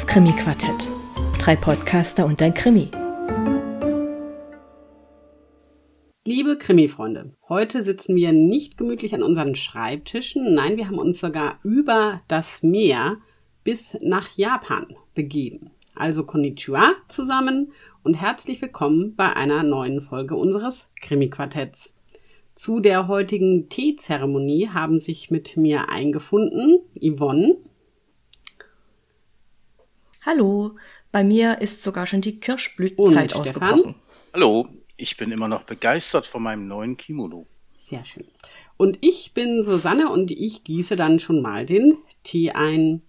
Das Krimi-Quartett. Drei Podcaster und ein Krimi. Liebe Krimi-Freunde, heute sitzen wir nicht gemütlich an unseren Schreibtischen. Nein, wir haben uns sogar über das Meer bis nach Japan begeben. Also Konnichiwa zusammen und herzlich willkommen bei einer neuen Folge unseres Krimi-Quartetts. Zu der heutigen Teezeremonie haben sich mit mir eingefunden Yvonne. Hallo, bei mir ist sogar schon die Kirschblütenzeit ausgebrochen. Hallo, ich bin immer noch begeistert von meinem neuen Kimono. Sehr schön. Und ich bin Susanne und ich gieße dann schon mal den Tee ein.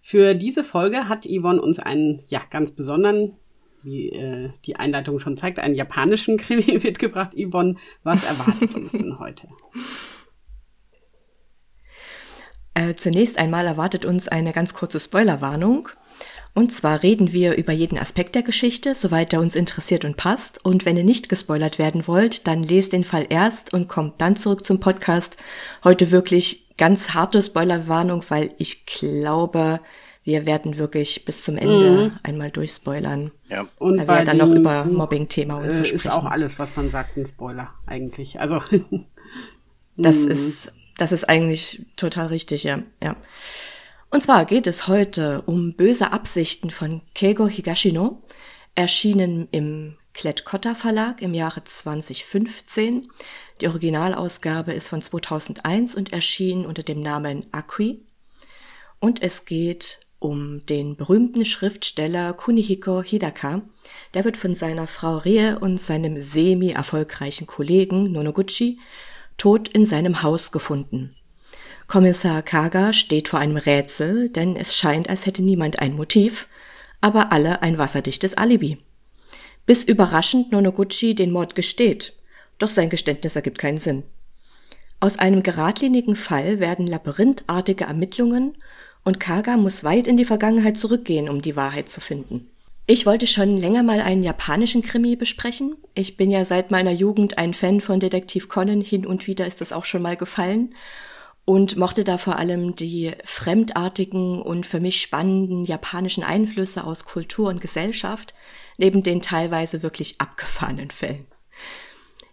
Für diese Folge hat Yvonne uns einen ja, ganz besonderen wie äh, die Einleitung schon zeigt, einen japanischen Krimi mitgebracht. Yvonne, was erwartet uns denn heute? Äh, zunächst einmal erwartet uns eine ganz kurze Spoilerwarnung. Und zwar reden wir über jeden Aspekt der Geschichte, soweit er uns interessiert und passt. Und wenn ihr nicht gespoilert werden wollt, dann lest den Fall erst und kommt dann zurück zum Podcast. Heute wirklich ganz harte Spoilerwarnung, weil ich glaube, wir werden wirklich bis zum Ende mhm. einmal durchspoilern. Ja. Und weil wir dann noch über Mobbing-Thema und so äh, sprechen. Ist auch alles, was man sagt, ein Spoiler eigentlich. Also das mhm. ist das ist eigentlich total richtig, ja, ja. Und zwar geht es heute um böse Absichten von Keigo Higashino, erschienen im Klett-Cotta Verlag im Jahre 2015. Die Originalausgabe ist von 2001 und erschien unter dem Namen Akui. Und es geht um den berühmten Schriftsteller Kunihiko Hidaka. Der wird von seiner Frau Rie und seinem semi-erfolgreichen Kollegen Nonoguchi tot in seinem Haus gefunden. Kommissar Kaga steht vor einem Rätsel, denn es scheint, als hätte niemand ein Motiv, aber alle ein wasserdichtes Alibi. Bis überraschend Nonoguchi den Mord gesteht, doch sein Geständnis ergibt keinen Sinn. Aus einem geradlinigen Fall werden labyrinthartige Ermittlungen und Kaga muss weit in die Vergangenheit zurückgehen, um die Wahrheit zu finden. Ich wollte schon länger mal einen japanischen Krimi besprechen. Ich bin ja seit meiner Jugend ein Fan von Detektiv Conan, hin und wieder ist das auch schon mal gefallen und mochte da vor allem die fremdartigen und für mich spannenden japanischen Einflüsse aus Kultur und Gesellschaft, neben den teilweise wirklich abgefahrenen Fällen.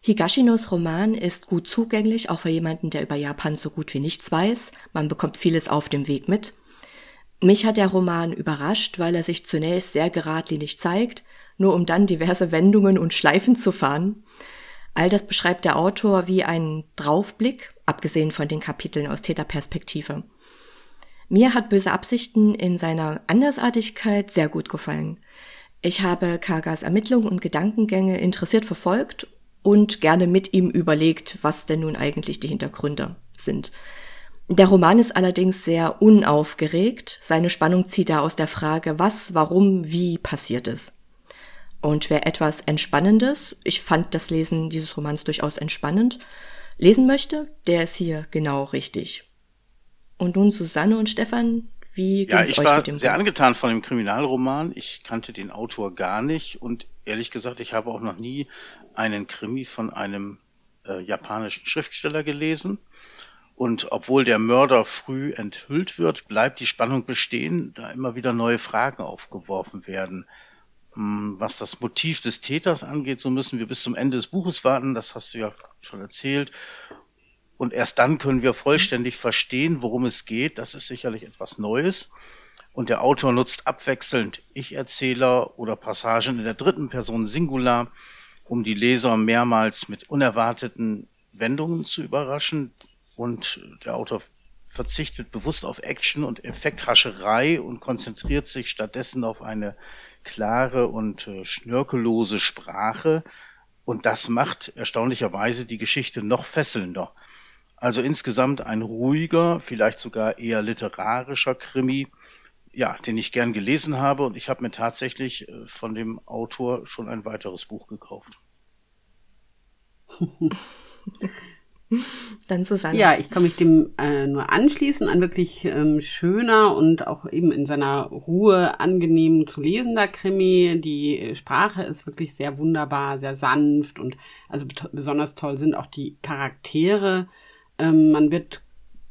Higashinos Roman ist gut zugänglich, auch für jemanden, der über Japan so gut wie nichts weiß. Man bekommt vieles auf dem Weg mit. Mich hat der Roman überrascht, weil er sich zunächst sehr geradlinig zeigt, nur um dann diverse Wendungen und Schleifen zu fahren. All das beschreibt der Autor wie einen Draufblick, abgesehen von den Kapiteln aus Täterperspektive. Mir hat Böse Absichten in seiner Andersartigkeit sehr gut gefallen. Ich habe Kagas Ermittlungen und Gedankengänge interessiert verfolgt und gerne mit ihm überlegt, was denn nun eigentlich die Hintergründe sind. Der Roman ist allerdings sehr unaufgeregt. Seine Spannung zieht er aus der Frage, was, warum, wie passiert ist. Und wer etwas Entspannendes, ich fand das Lesen dieses Romans durchaus entspannend, lesen möchte, der ist hier genau richtig. Und nun Susanne und Stefan, wie ja, ich euch war mit dem sehr Buch? angetan von dem Kriminalroman. Ich kannte den Autor gar nicht und ehrlich gesagt, ich habe auch noch nie einen Krimi von einem äh, japanischen Schriftsteller gelesen. Und obwohl der Mörder früh enthüllt wird, bleibt die Spannung bestehen, da immer wieder neue Fragen aufgeworfen werden. Hm, was das Motiv des Täters angeht, so müssen wir bis zum Ende des Buches warten, das hast du ja schon erzählt. Und erst dann können wir vollständig verstehen, worum es geht. Das ist sicherlich etwas Neues. Und der Autor nutzt abwechselnd Ich-Erzähler oder Passagen in der dritten Person Singular, um die Leser mehrmals mit unerwarteten Wendungen zu überraschen, und der Autor verzichtet bewusst auf Action und Effekthascherei und konzentriert sich stattdessen auf eine klare und äh, schnörkellose Sprache. Und das macht erstaunlicherweise die Geschichte noch fesselnder. Also insgesamt ein ruhiger, vielleicht sogar eher literarischer Krimi, ja, den ich gern gelesen habe. Und ich habe mir tatsächlich äh, von dem Autor schon ein weiteres Buch gekauft. Dann Susanne. Ja, ich kann mich dem äh, nur anschließen. Ein wirklich ähm, schöner und auch eben in seiner Ruhe angenehm zu lesender Krimi. Die Sprache ist wirklich sehr wunderbar, sehr sanft und also besonders toll sind auch die Charaktere. Ähm, man wird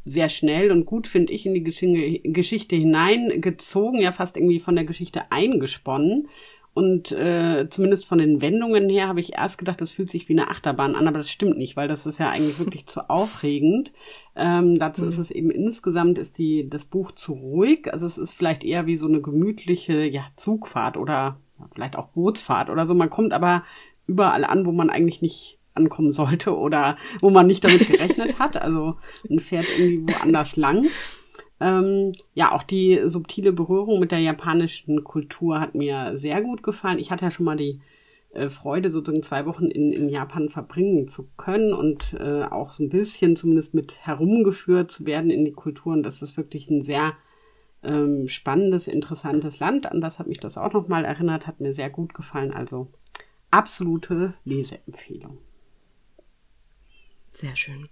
sehr schnell und gut, finde ich, in die Geschichte hineingezogen, ja fast irgendwie von der Geschichte eingesponnen. Und äh, zumindest von den Wendungen her habe ich erst gedacht, das fühlt sich wie eine Achterbahn an, aber das stimmt nicht, weil das ist ja eigentlich wirklich zu aufregend. Ähm, dazu mhm. ist es eben insgesamt ist die das Buch zu ruhig. Also es ist vielleicht eher wie so eine gemütliche ja, Zugfahrt oder vielleicht auch Bootsfahrt oder so. Man kommt aber überall an, wo man eigentlich nicht ankommen sollte oder wo man nicht damit gerechnet hat. Also man fährt irgendwie woanders lang. Ähm, ja, auch die subtile Berührung mit der japanischen Kultur hat mir sehr gut gefallen. Ich hatte ja schon mal die äh, Freude, sozusagen zwei Wochen in, in Japan verbringen zu können und äh, auch so ein bisschen zumindest mit herumgeführt zu werden in die Kultur. Und das ist wirklich ein sehr ähm, spannendes, interessantes Land. An das hat mich das auch nochmal erinnert, hat mir sehr gut gefallen. Also absolute Leseempfehlung. Sehr schön.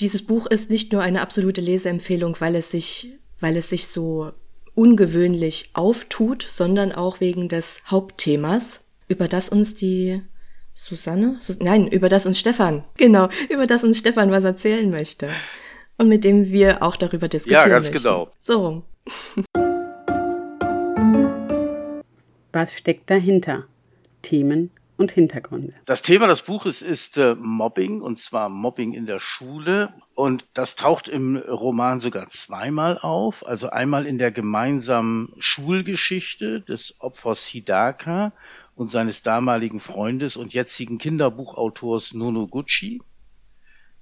Dieses Buch ist nicht nur eine absolute Leseempfehlung, weil es sich, weil es sich so ungewöhnlich auftut, sondern auch wegen des Hauptthemas, über das uns die Susanne, Su nein, über das uns Stefan, genau, über das uns Stefan was erzählen möchte. Und mit dem wir auch darüber diskutieren. Ja, ganz möchten. genau. So rum. Was steckt dahinter? Themen und Hintergründe. Das Thema des Buches ist äh, Mobbing und zwar Mobbing in der Schule und das taucht im Roman sogar zweimal auf, also einmal in der gemeinsamen Schulgeschichte des Opfers Hidaka und seines damaligen Freundes und jetzigen Kinderbuchautors Nonoguchi,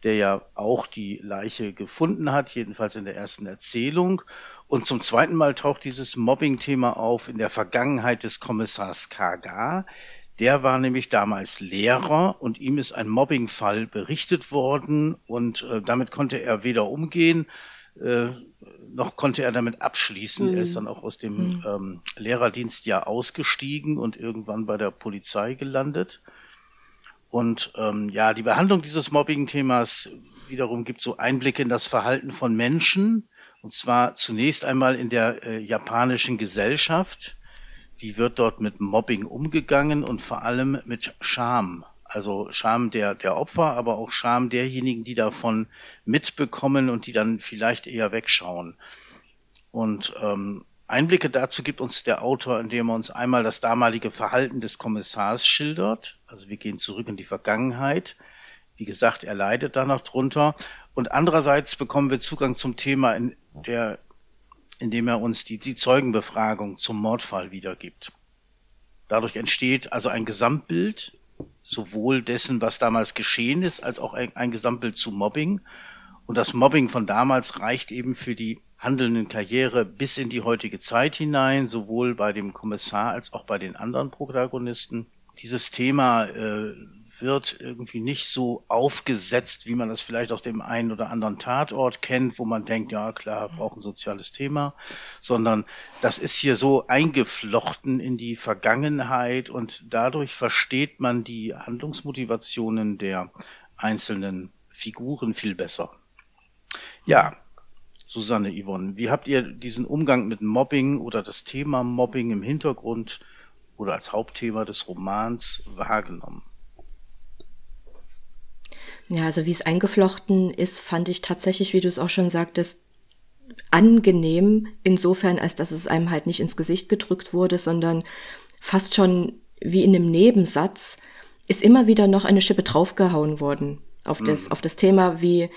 der ja auch die Leiche gefunden hat, jedenfalls in der ersten Erzählung. Und zum zweiten Mal taucht dieses Mobbing-Thema auf in der Vergangenheit des Kommissars Kaga, der war nämlich damals Lehrer und ihm ist ein Mobbingfall berichtet worden und äh, damit konnte er weder umgehen, äh, noch konnte er damit abschließen. Mhm. Er ist dann auch aus dem mhm. ähm, Lehrerdienst ja ausgestiegen und irgendwann bei der Polizei gelandet. Und ähm, ja, die Behandlung dieses Mobbing-Themas wiederum gibt so Einblicke in das Verhalten von Menschen. Und zwar zunächst einmal in der äh, japanischen Gesellschaft wie wird dort mit Mobbing umgegangen und vor allem mit Scham. Also Scham der, der Opfer, aber auch Scham derjenigen, die davon mitbekommen und die dann vielleicht eher wegschauen. Und ähm, Einblicke dazu gibt uns der Autor, indem er uns einmal das damalige Verhalten des Kommissars schildert. Also wir gehen zurück in die Vergangenheit. Wie gesagt, er leidet da noch drunter. Und andererseits bekommen wir Zugang zum Thema in der indem er uns die, die Zeugenbefragung zum Mordfall wiedergibt. Dadurch entsteht also ein Gesamtbild, sowohl dessen, was damals geschehen ist, als auch ein, ein Gesamtbild zu Mobbing. Und das Mobbing von damals reicht eben für die handelnden Karriere bis in die heutige Zeit hinein, sowohl bei dem Kommissar als auch bei den anderen Protagonisten. Dieses Thema äh, wird irgendwie nicht so aufgesetzt, wie man das vielleicht aus dem einen oder anderen Tatort kennt, wo man denkt, ja klar, braucht ein soziales Thema, sondern das ist hier so eingeflochten in die Vergangenheit und dadurch versteht man die Handlungsmotivationen der einzelnen Figuren viel besser. Ja, Susanne Yvonne, wie habt ihr diesen Umgang mit Mobbing oder das Thema Mobbing im Hintergrund oder als Hauptthema des Romans wahrgenommen? Ja, also wie es eingeflochten ist, fand ich tatsächlich, wie du es auch schon sagtest, angenehm, insofern, als dass es einem halt nicht ins Gesicht gedrückt wurde, sondern fast schon wie in einem Nebensatz ist immer wieder noch eine Schippe draufgehauen worden auf das, mhm. auf das Thema, wie,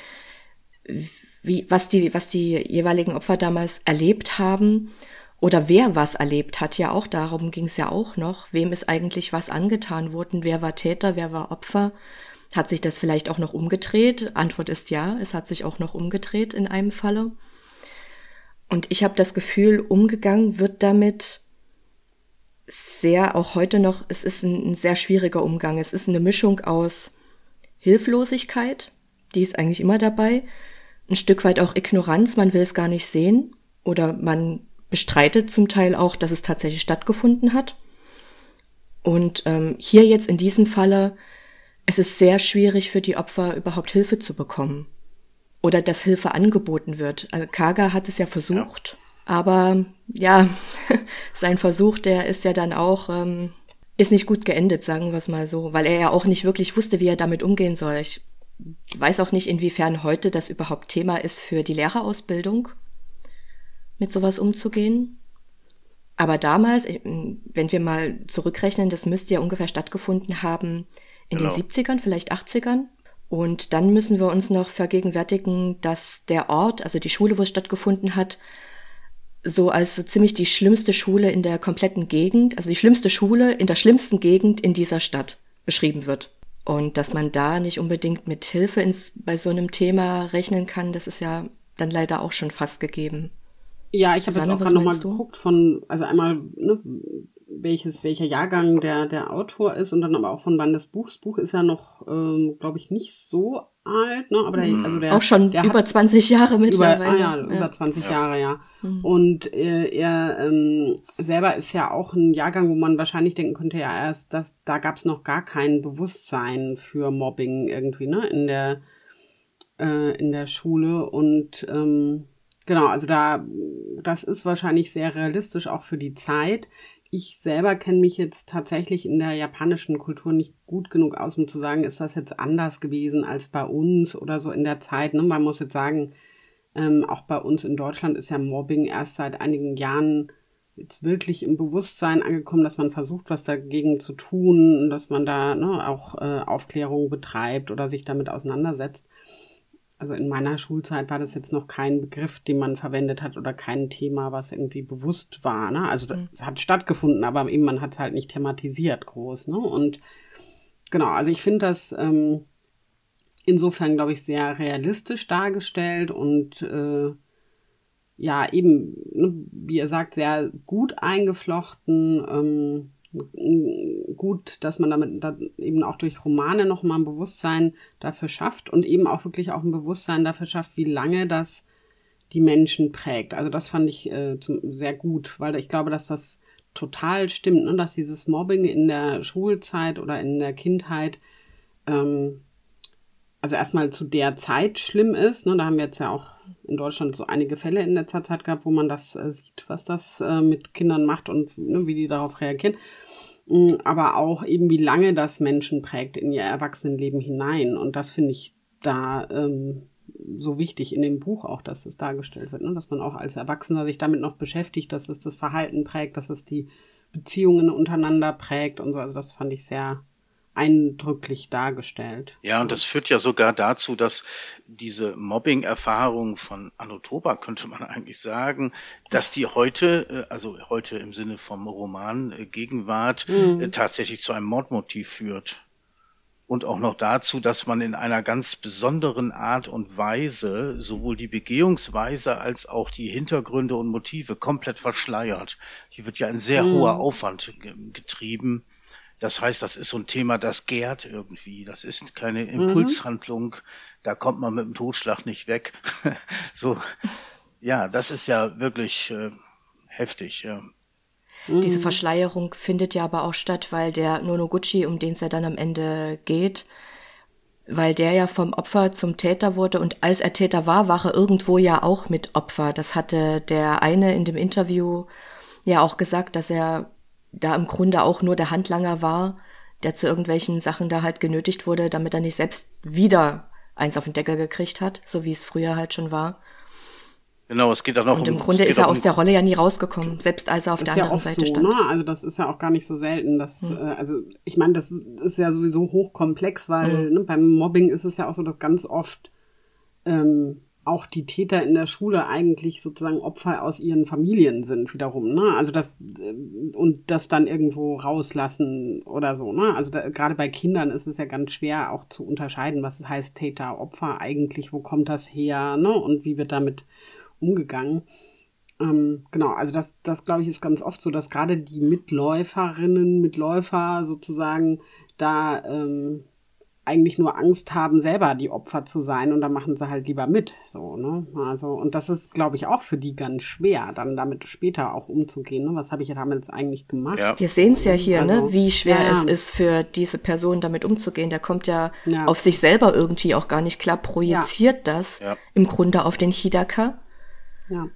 wie, was die, was die jeweiligen Opfer damals erlebt haben oder wer was erlebt hat, ja auch darum ging es ja auch noch, wem ist eigentlich was angetan worden, wer war Täter, wer war Opfer hat sich das vielleicht auch noch umgedreht? Antwort ist ja, es hat sich auch noch umgedreht in einem Falle. Und ich habe das Gefühl, umgegangen wird damit sehr, auch heute noch, es ist ein, ein sehr schwieriger Umgang. Es ist eine Mischung aus Hilflosigkeit, die ist eigentlich immer dabei, ein Stück weit auch Ignoranz, man will es gar nicht sehen oder man bestreitet zum Teil auch, dass es tatsächlich stattgefunden hat. Und ähm, hier jetzt in diesem Falle es ist sehr schwierig für die Opfer überhaupt Hilfe zu bekommen oder dass Hilfe angeboten wird. Also Kaga hat es ja versucht, ja. aber ja, sein Versuch, der ist ja dann auch, ähm, ist nicht gut geendet, sagen wir es mal so, weil er ja auch nicht wirklich wusste, wie er damit umgehen soll. Ich weiß auch nicht, inwiefern heute das überhaupt Thema ist für die Lehrerausbildung, mit sowas umzugehen. Aber damals, wenn wir mal zurückrechnen, das müsste ja ungefähr stattgefunden haben in genau. den 70ern, vielleicht 80ern. Und dann müssen wir uns noch vergegenwärtigen, dass der Ort, also die Schule, wo es stattgefunden hat, so als so ziemlich die schlimmste Schule in der kompletten Gegend, also die schlimmste Schule in der schlimmsten Gegend in dieser Stadt beschrieben wird. Und dass man da nicht unbedingt mit Hilfe ins, bei so einem Thema rechnen kann, das ist ja dann leider auch schon fast gegeben. Ja, ich habe jetzt auch gerade nochmal geguckt von, also einmal, ne, welches, welcher Jahrgang der, der Autor ist und dann aber auch von wann das Buch. Das Buch ist ja noch, ähm, glaube ich, nicht so alt, ne? Aber der, mhm. also der, auch schon der über 20 Jahre mittlerweile. Über, ah, ja, ja. über 20 ja. Jahre, ja. Mhm. Und äh, er ähm, selber ist ja auch ein Jahrgang, wo man wahrscheinlich denken könnte, ja, erst, dass da gab es noch gar kein Bewusstsein für Mobbing irgendwie, ne? In der äh, in der Schule und ähm, Genau, also da, das ist wahrscheinlich sehr realistisch auch für die Zeit. Ich selber kenne mich jetzt tatsächlich in der japanischen Kultur nicht gut genug aus, um zu sagen, ist das jetzt anders gewesen als bei uns oder so in der Zeit. Ne? Man muss jetzt sagen, ähm, auch bei uns in Deutschland ist ja Mobbing erst seit einigen Jahren jetzt wirklich im Bewusstsein angekommen, dass man versucht, was dagegen zu tun, dass man da ne, auch äh, Aufklärung betreibt oder sich damit auseinandersetzt also in meiner Schulzeit war das jetzt noch kein Begriff, den man verwendet hat oder kein Thema, was irgendwie bewusst war. Ne? Also mhm. es hat stattgefunden, aber eben man hat es halt nicht thematisiert groß. Ne? Und genau, also ich finde das ähm, insofern, glaube ich, sehr realistisch dargestellt und äh, ja, eben, ne, wie ihr sagt, sehr gut eingeflochten. Ähm, gut, dass man damit eben auch durch Romane nochmal ein Bewusstsein dafür schafft und eben auch wirklich auch ein Bewusstsein dafür schafft, wie lange das die Menschen prägt. Also das fand ich äh, zum, sehr gut, weil ich glaube, dass das total stimmt, ne? dass dieses Mobbing in der Schulzeit oder in der Kindheit ähm, also erstmal zu der Zeit schlimm ist. Ne? Da haben wir jetzt ja auch in Deutschland so einige Fälle in letzter Zeit gehabt, wo man das äh, sieht, was das äh, mit Kindern macht und ne, wie die darauf reagieren. Mm, aber auch eben, wie lange das Menschen prägt in ihr Erwachsenenleben hinein. Und das finde ich da ähm, so wichtig in dem Buch auch, dass es dargestellt wird, ne? dass man auch als Erwachsener sich damit noch beschäftigt, dass es das Verhalten prägt, dass es die Beziehungen untereinander prägt und so. Also das fand ich sehr, eindrücklich dargestellt. Ja, und das führt ja sogar dazu, dass diese Mobbing-Erfahrung von Anotoba, könnte man eigentlich sagen, dass die heute, äh, also heute im Sinne vom Roman äh, Gegenwart, mhm. Äh, tatsächlich zu einem Mordmotiv führt. Und auch noch dazu, dass man in einer ganz besonderen Art und Weise sowohl die Begehungsweise als auch die Hintergründe und Motive komplett verschleiert. Hier wird ja ein sehr mhm. hoher Aufwand getrieben das heißt, das ist so ein Thema, das gärt irgendwie. Das ist keine mhm. Impulshandlung. Mhm. Da kommt man mit dem Totschlag nicht weg. so, ja, das ist ja wirklich äh, heftig. Ja. Diese mhm. Verschleierung findet ja aber auch statt, weil der Nonoguchi, um den es ja dann am Ende geht, weil der ja vom Opfer zum Täter wurde und als er Täter war, war er irgendwo ja auch mit Opfer. Das hatte der eine in dem Interview ja auch gesagt, dass er da im Grunde auch nur der Handlanger war, der zu irgendwelchen Sachen da halt genötigt wurde, damit er nicht selbst wieder eins auf den Deckel gekriegt hat, so wie es früher halt schon war. Genau, es geht auch Und im Grunde ist er aus der Rolle ja nie rausgekommen, selbst als er auf der anderen ja Seite so, stand. Ne? Also das ist ja auch gar nicht so selten. Dass, hm. äh, also ich meine, das ist ja sowieso hochkomplex, weil hm. ne, beim Mobbing ist es ja auch so, dass ganz oft ähm, auch die Täter in der Schule eigentlich sozusagen Opfer aus ihren Familien sind wiederum, ne? Also das äh, und das dann irgendwo rauslassen oder so, ne? Also da, gerade bei Kindern ist es ja ganz schwer auch zu unterscheiden, was heißt Täter, Opfer eigentlich, wo kommt das her, ne? Und wie wird damit umgegangen? Ähm, genau, also das, das glaube ich ist ganz oft so, dass gerade die Mitläuferinnen, Mitläufer sozusagen da ähm, eigentlich nur Angst haben, selber die Opfer zu sein und dann machen sie halt lieber mit. So, ne? Also, und das ist, glaube ich, auch für die ganz schwer, dann damit später auch umzugehen. Ne? Was habe ich damit eigentlich gemacht? Ja. Wir sehen es ja hier, ne? also, ne? wie schwer ja. es ist für diese Person damit umzugehen. Der kommt ja, ja, auf sich selber irgendwie auch gar nicht klar, projiziert das im Grunde auf den Hidaka. Ja.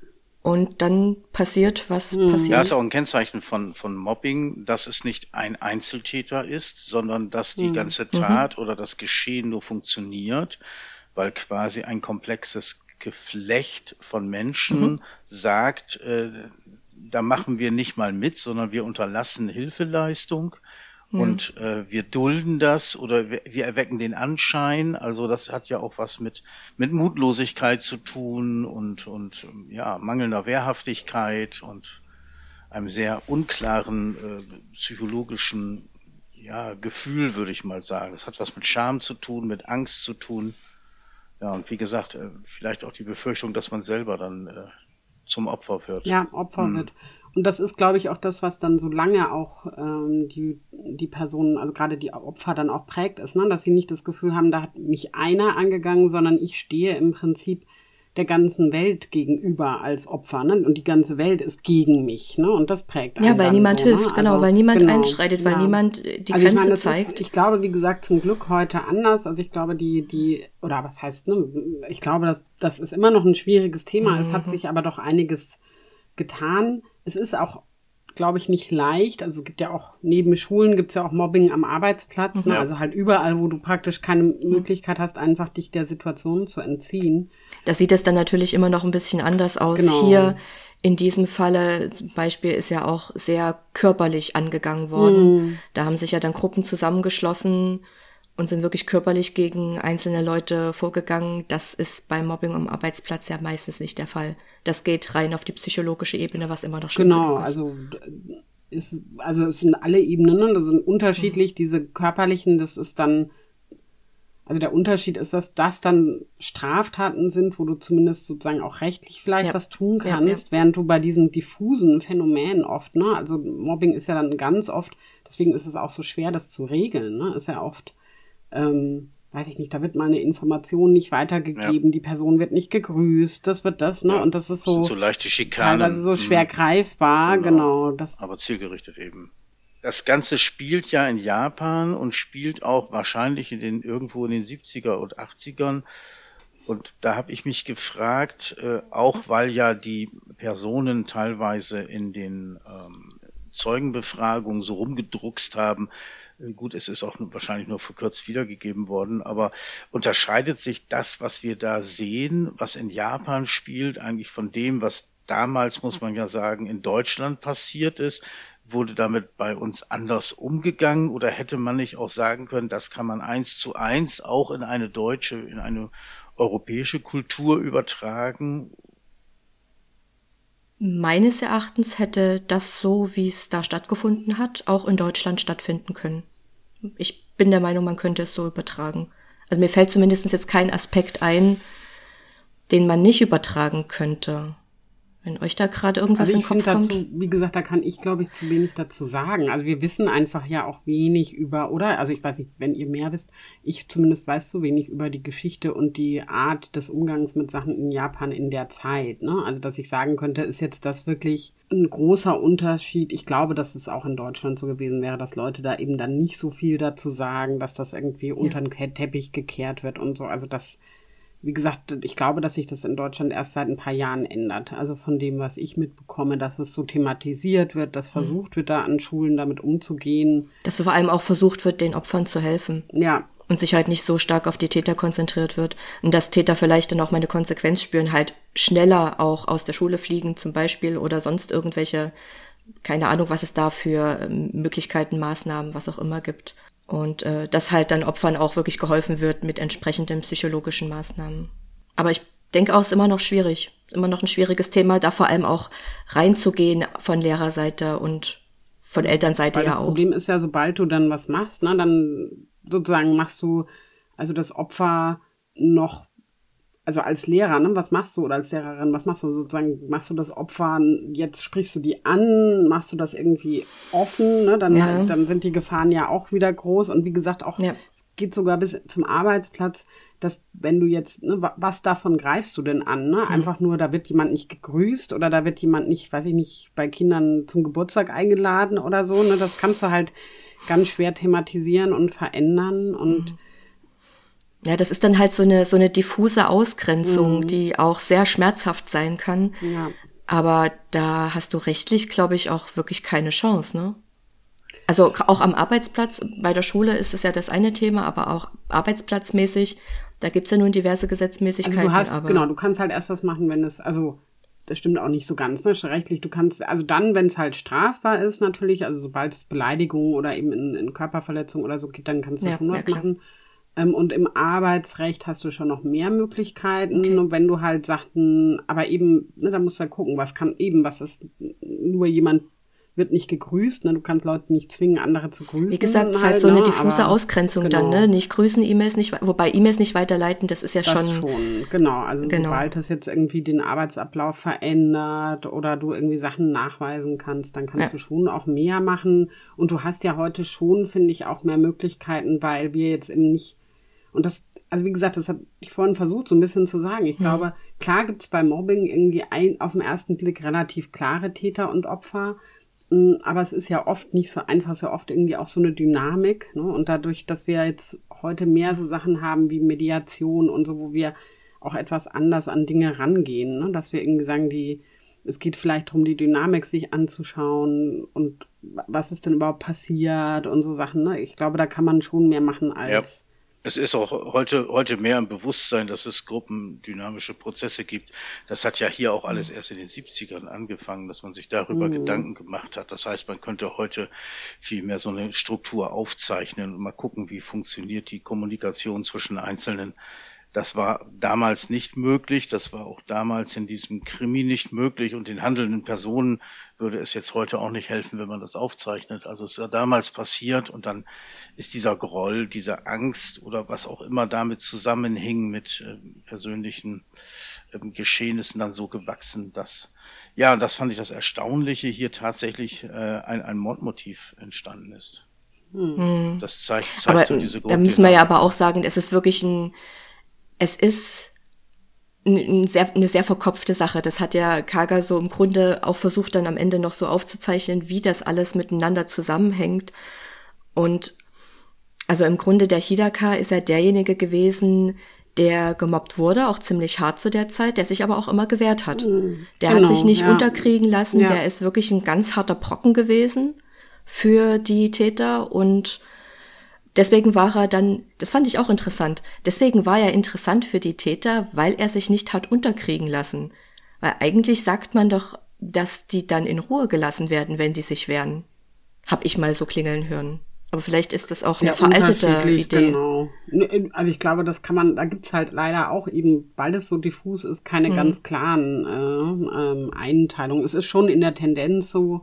Und dann passiert, was mhm. passiert. Ja, ist auch ein Kennzeichen von, von Mobbing, dass es nicht ein Einzeltäter ist, sondern dass die mhm. ganze. Tat mhm. oder das Geschehen nur funktioniert, weil quasi ein komplexes Geflecht von Menschen mhm. sagt, äh, da machen wir nicht mal mit, sondern wir unterlassen Hilfeleistung. Ja. Und äh, wir dulden das oder wir, wir erwecken den Anschein. Also das hat ja auch was mit mit Mutlosigkeit zu tun und und ja mangelnder Wehrhaftigkeit und einem sehr unklaren äh, psychologischen ja, Gefühl, würde ich mal sagen. Das hat was mit Scham zu tun, mit Angst zu tun. Ja, und wie gesagt, äh, vielleicht auch die Befürchtung, dass man selber dann äh, zum Opfer wird. Ja, Opfer hm. wird. Und das ist, glaube ich, auch das, was dann so lange auch ähm, die, die Personen, also gerade die Opfer dann auch prägt ist, ne? dass sie nicht das Gefühl haben, da hat mich einer angegangen, sondern ich stehe im Prinzip der ganzen Welt gegenüber als Opfer. Ne? Und die ganze Welt ist gegen mich. Ne? Und das prägt Ja, weil niemand so, hilft, ne? genau, also, weil niemand genau, einschreitet, weil ja. niemand die also Grenze ich meine, zeigt. Ist, ich glaube, wie gesagt, zum Glück heute anders. Also ich glaube, die, die, oder was heißt, ne? ich glaube, das, das ist immer noch ein schwieriges Thema. Mhm. Es hat sich aber doch einiges getan. Es ist auch, glaube ich, nicht leicht. Also es gibt ja auch, neben Schulen gibt es ja auch Mobbing am Arbeitsplatz. Ne? Also halt überall, wo du praktisch keine Möglichkeit hast, einfach dich der Situation zu entziehen. Da sieht es dann natürlich immer noch ein bisschen anders aus. Genau. Hier in diesem Falle zum Beispiel ist ja auch sehr körperlich angegangen worden. Mhm. Da haben sich ja dann Gruppen zusammengeschlossen und sind wirklich körperlich gegen einzelne Leute vorgegangen. Das ist beim Mobbing am Arbeitsplatz ja meistens nicht der Fall. Das geht rein auf die psychologische Ebene, was immer noch schon Genau, also ist, also es sind alle Ebenen, ne? das sind unterschiedlich. Mhm. Diese körperlichen, das ist dann, also der Unterschied ist, dass das dann Straftaten sind, wo du zumindest sozusagen auch rechtlich vielleicht ja. was tun kannst, ja, ja. während du bei diesen diffusen Phänomenen oft, ne, also Mobbing ist ja dann ganz oft, deswegen ist es auch so schwer, das zu regeln, ne, ist ja oft ähm, weiß ich nicht, da wird mal eine Information nicht weitergegeben, ja. die Person wird nicht gegrüßt, das wird das, ne? Ja, und das ist so, so leichte Schikanen. teilweise so schwer mhm. greifbar, genau. genau das. Aber zielgerichtet eben. Das Ganze spielt ja in Japan und spielt auch wahrscheinlich in den irgendwo in den 70er und 80ern. Und da habe ich mich gefragt, äh, auch weil ja die Personen teilweise in den ähm, Zeugenbefragungen so rumgedruckst haben, Gut, es ist auch wahrscheinlich nur verkürzt wiedergegeben worden, aber unterscheidet sich das, was wir da sehen, was in Japan spielt, eigentlich von dem, was damals, muss man ja sagen, in Deutschland passiert ist? Wurde damit bei uns anders umgegangen oder hätte man nicht auch sagen können, das kann man eins zu eins auch in eine deutsche, in eine europäische Kultur übertragen? Meines Erachtens hätte das so, wie es da stattgefunden hat, auch in Deutschland stattfinden können. Ich bin der Meinung, man könnte es so übertragen. Also mir fällt zumindest jetzt kein Aspekt ein, den man nicht übertragen könnte. Wenn euch da gerade irgendwas also in den Kopf kommt. Dazu, wie gesagt, da kann ich, glaube ich, zu wenig dazu sagen. Also wir wissen einfach ja auch wenig über, oder? Also ich weiß nicht, wenn ihr mehr wisst, ich zumindest weiß zu wenig über die Geschichte und die Art des Umgangs mit Sachen in Japan in der Zeit. Ne? Also dass ich sagen könnte, ist jetzt das wirklich ein großer Unterschied. Ich glaube, dass es auch in Deutschland so gewesen wäre, dass Leute da eben dann nicht so viel dazu sagen, dass das irgendwie unter den Teppich gekehrt wird und so. Also das wie gesagt, ich glaube, dass sich das in Deutschland erst seit ein paar Jahren ändert. Also von dem, was ich mitbekomme, dass es so thematisiert wird, dass mhm. versucht wird, da an Schulen damit umzugehen. Dass vor allem auch versucht wird, den Opfern zu helfen. Ja. Und sich halt nicht so stark auf die Täter konzentriert wird. Und dass Täter vielleicht dann auch mal eine Konsequenz spüren, halt schneller auch aus der Schule fliegen zum Beispiel oder sonst irgendwelche, keine Ahnung, was es da für ähm, Möglichkeiten, Maßnahmen, was auch immer gibt. Und äh, dass halt dann Opfern auch wirklich geholfen wird mit entsprechenden psychologischen Maßnahmen. Aber ich denke auch, es ist immer noch schwierig. Immer noch ein schwieriges Thema, da vor allem auch reinzugehen von Lehrerseite und von Elternseite Weil ja auch. Das Problem ist ja, sobald du dann was machst, ne, dann sozusagen machst du also das Opfer noch also als Lehrer, ne, was machst du? Oder als Lehrerin, was machst du sozusagen, machst du das Opfer, jetzt sprichst du die an, machst du das irgendwie offen, ne, dann, ja. dann sind die Gefahren ja auch wieder groß. Und wie gesagt auch, ja. es geht sogar bis zum Arbeitsplatz, dass wenn du jetzt, ne, was davon greifst du denn an, ne? Mhm. Einfach nur, da wird jemand nicht gegrüßt oder da wird jemand nicht, weiß ich nicht, bei Kindern zum Geburtstag eingeladen oder so, ne, das kannst du halt ganz schwer thematisieren und verändern. Und mhm ja, das ist dann halt so eine, so eine diffuse Ausgrenzung, mhm. die auch sehr schmerzhaft sein kann. Ja. Aber da hast du rechtlich, glaube ich, auch wirklich keine Chance, ne? Also auch am Arbeitsplatz, bei der Schule ist es ja das eine Thema, aber auch arbeitsplatzmäßig, da gibt's ja nun diverse Gesetzmäßigkeiten. Also du hast, aber genau, du kannst halt erst was machen, wenn es, also das stimmt auch nicht so ganz, ne? Rechtlich, du kannst, also dann, wenn es halt strafbar ist, natürlich, also sobald es Beleidigung oder eben in, in Körperverletzung oder so geht, dann kannst du Ja, schon ja, was klar. machen. Ähm, und im Arbeitsrecht hast du schon noch mehr Möglichkeiten. Okay. Und wenn du halt sagten, aber eben, ne, da musst du halt gucken, was kann eben, was ist nur jemand wird nicht gegrüßt, ne? Du kannst Leute nicht zwingen, andere zu grüßen. Wie gesagt, es ist halt so eine ne? diffuse Ausgrenzung dann, genau. ne? Nicht grüßen, E-Mails nicht, wobei E-Mails nicht weiterleiten, das ist ja Das schon, schon, genau. Also Genau. sobald das jetzt irgendwie den Arbeitsablauf verändert oder du irgendwie Sachen nachweisen kannst, dann kannst Ja. du schon auch mehr machen. Und du hast ja heute schon, finde ich, auch mehr Möglichkeiten, weil wir jetzt eben nicht, und das, also wie gesagt, das habe ich vorhin versucht, so ein bisschen zu sagen. Ich glaube, klar gibt es bei Mobbing irgendwie ein, auf den ersten Blick relativ klare Täter und Opfer. Mm, Aber es ist ja oft nicht so einfach, es ist ja oft irgendwie auch so eine Dynamik. Ne? Und dadurch, dass wir jetzt heute mehr so Sachen haben wie Mediation und so, wo wir auch etwas anders an Dinge rangehen, ne? dass wir irgendwie sagen, die, es geht vielleicht darum, die Dynamik sich anzuschauen und was ist denn überhaupt passiert und so Sachen. Ne? Ich glaube, da kann man schon mehr machen als. Es ist auch heute, heute mehr im Bewusstsein, dass es gruppendynamische Prozesse gibt. Das hat ja hier auch alles erst in den 70ern angefangen, dass man sich darüber Gedanken gemacht hat. Das heißt, man könnte heute viel mehr so eine Struktur aufzeichnen und mal gucken, wie funktioniert die Kommunikation zwischen Einzelnen. Das war damals nicht möglich. Das war auch damals in diesem Krimi nicht möglich. Und den handelnden Personen würde es jetzt heute auch nicht helfen, wenn man das aufzeichnet. Also es ist ja damals passiert und dann ist dieser Groll, diese Angst oder was auch immer damit zusammenhing mit äh, persönlichen ähm, Geschehnissen dann so gewachsen, dass, ja, und das fand ich das Erstaunliche, hier tatsächlich äh, ein, ein Mordmotiv entstanden ist. Das zeigt, zeigt aber so diese da müssen wir ja aber auch sagen, es ist wirklich ein, es ist ein, ein sehr, eine sehr verkopfte Sache. Das hat ja Kaga so im Grunde auch versucht, dann am Ende noch so aufzuzeichnen, wie das alles miteinander zusammenhängt. Und also im Grunde der Hidaka ist ja derjenige gewesen, der gemobbt wurde, auch ziemlich hart zu der Zeit, der sich aber auch immer gewehrt hat. Der Genau, hat sich nicht ja. unterkriegen lassen, Ja. der ist wirklich ein ganz harter Brocken gewesen für die Täter und deswegen war er dann, das fand ich auch interessant, deswegen war er interessant für die Täter, weil er sich nicht hat unterkriegen lassen. Weil eigentlich sagt man doch, dass die dann in Ruhe gelassen werden, wenn sie sich wehren. Hab ich mal so klingeln hören. Aber vielleicht ist das auch eine veraltete Idee. Genau. Ne, Also ich glaube, das kann man, da gibt's halt leider auch eben, weil es so diffus ist, Mhm. keine ganz klaren äh, ähm, Einteilungen. Es ist schon in der Tendenz so,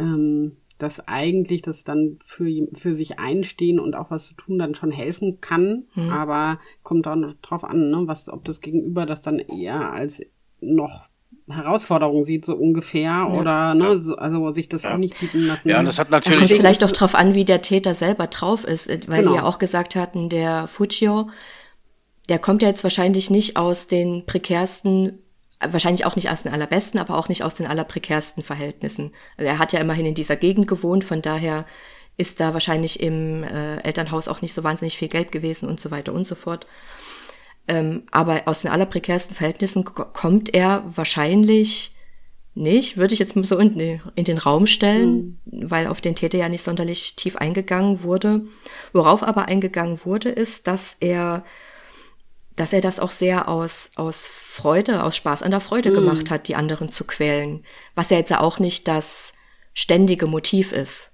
ähm, dass eigentlich das dann für, für sich einstehen und auch was zu tun dann schon helfen kann. Mhm. Aber kommt auch noch drauf an, ne, was, ob das Gegenüber das dann eher als noch Herausforderung sieht, so ungefähr, oder ne, so, also sich das auch nicht bieten lassen. Ja, das hat Da kommt natürlich, vielleicht auch drauf an, wie der Täter selber drauf ist, äh, weil Genau. die ja auch gesagt hatten, der Fujio, der kommt ja jetzt wahrscheinlich nicht aus den prekärsten, wahrscheinlich auch nicht aus den allerbesten, aber auch nicht aus den allerprekärsten Verhältnissen. Also er hat ja immerhin in dieser Gegend gewohnt, von daher ist da wahrscheinlich im äh, Elternhaus auch nicht so wahnsinnig viel Geld gewesen und so weiter und so fort. Ähm, aber aus den allerprekärsten Verhältnissen kommt er wahrscheinlich nicht, würde ich jetzt so in, den- in den Raum stellen, weil auf den Täter ja nicht sonderlich tief eingegangen wurde. Worauf aber eingegangen wurde, ist, dass er, dass er das auch sehr aus, aus Freude, aus Spaß an der Freude gemacht hat, die anderen zu quälen. Was ja jetzt ja auch nicht das ständige Motiv ist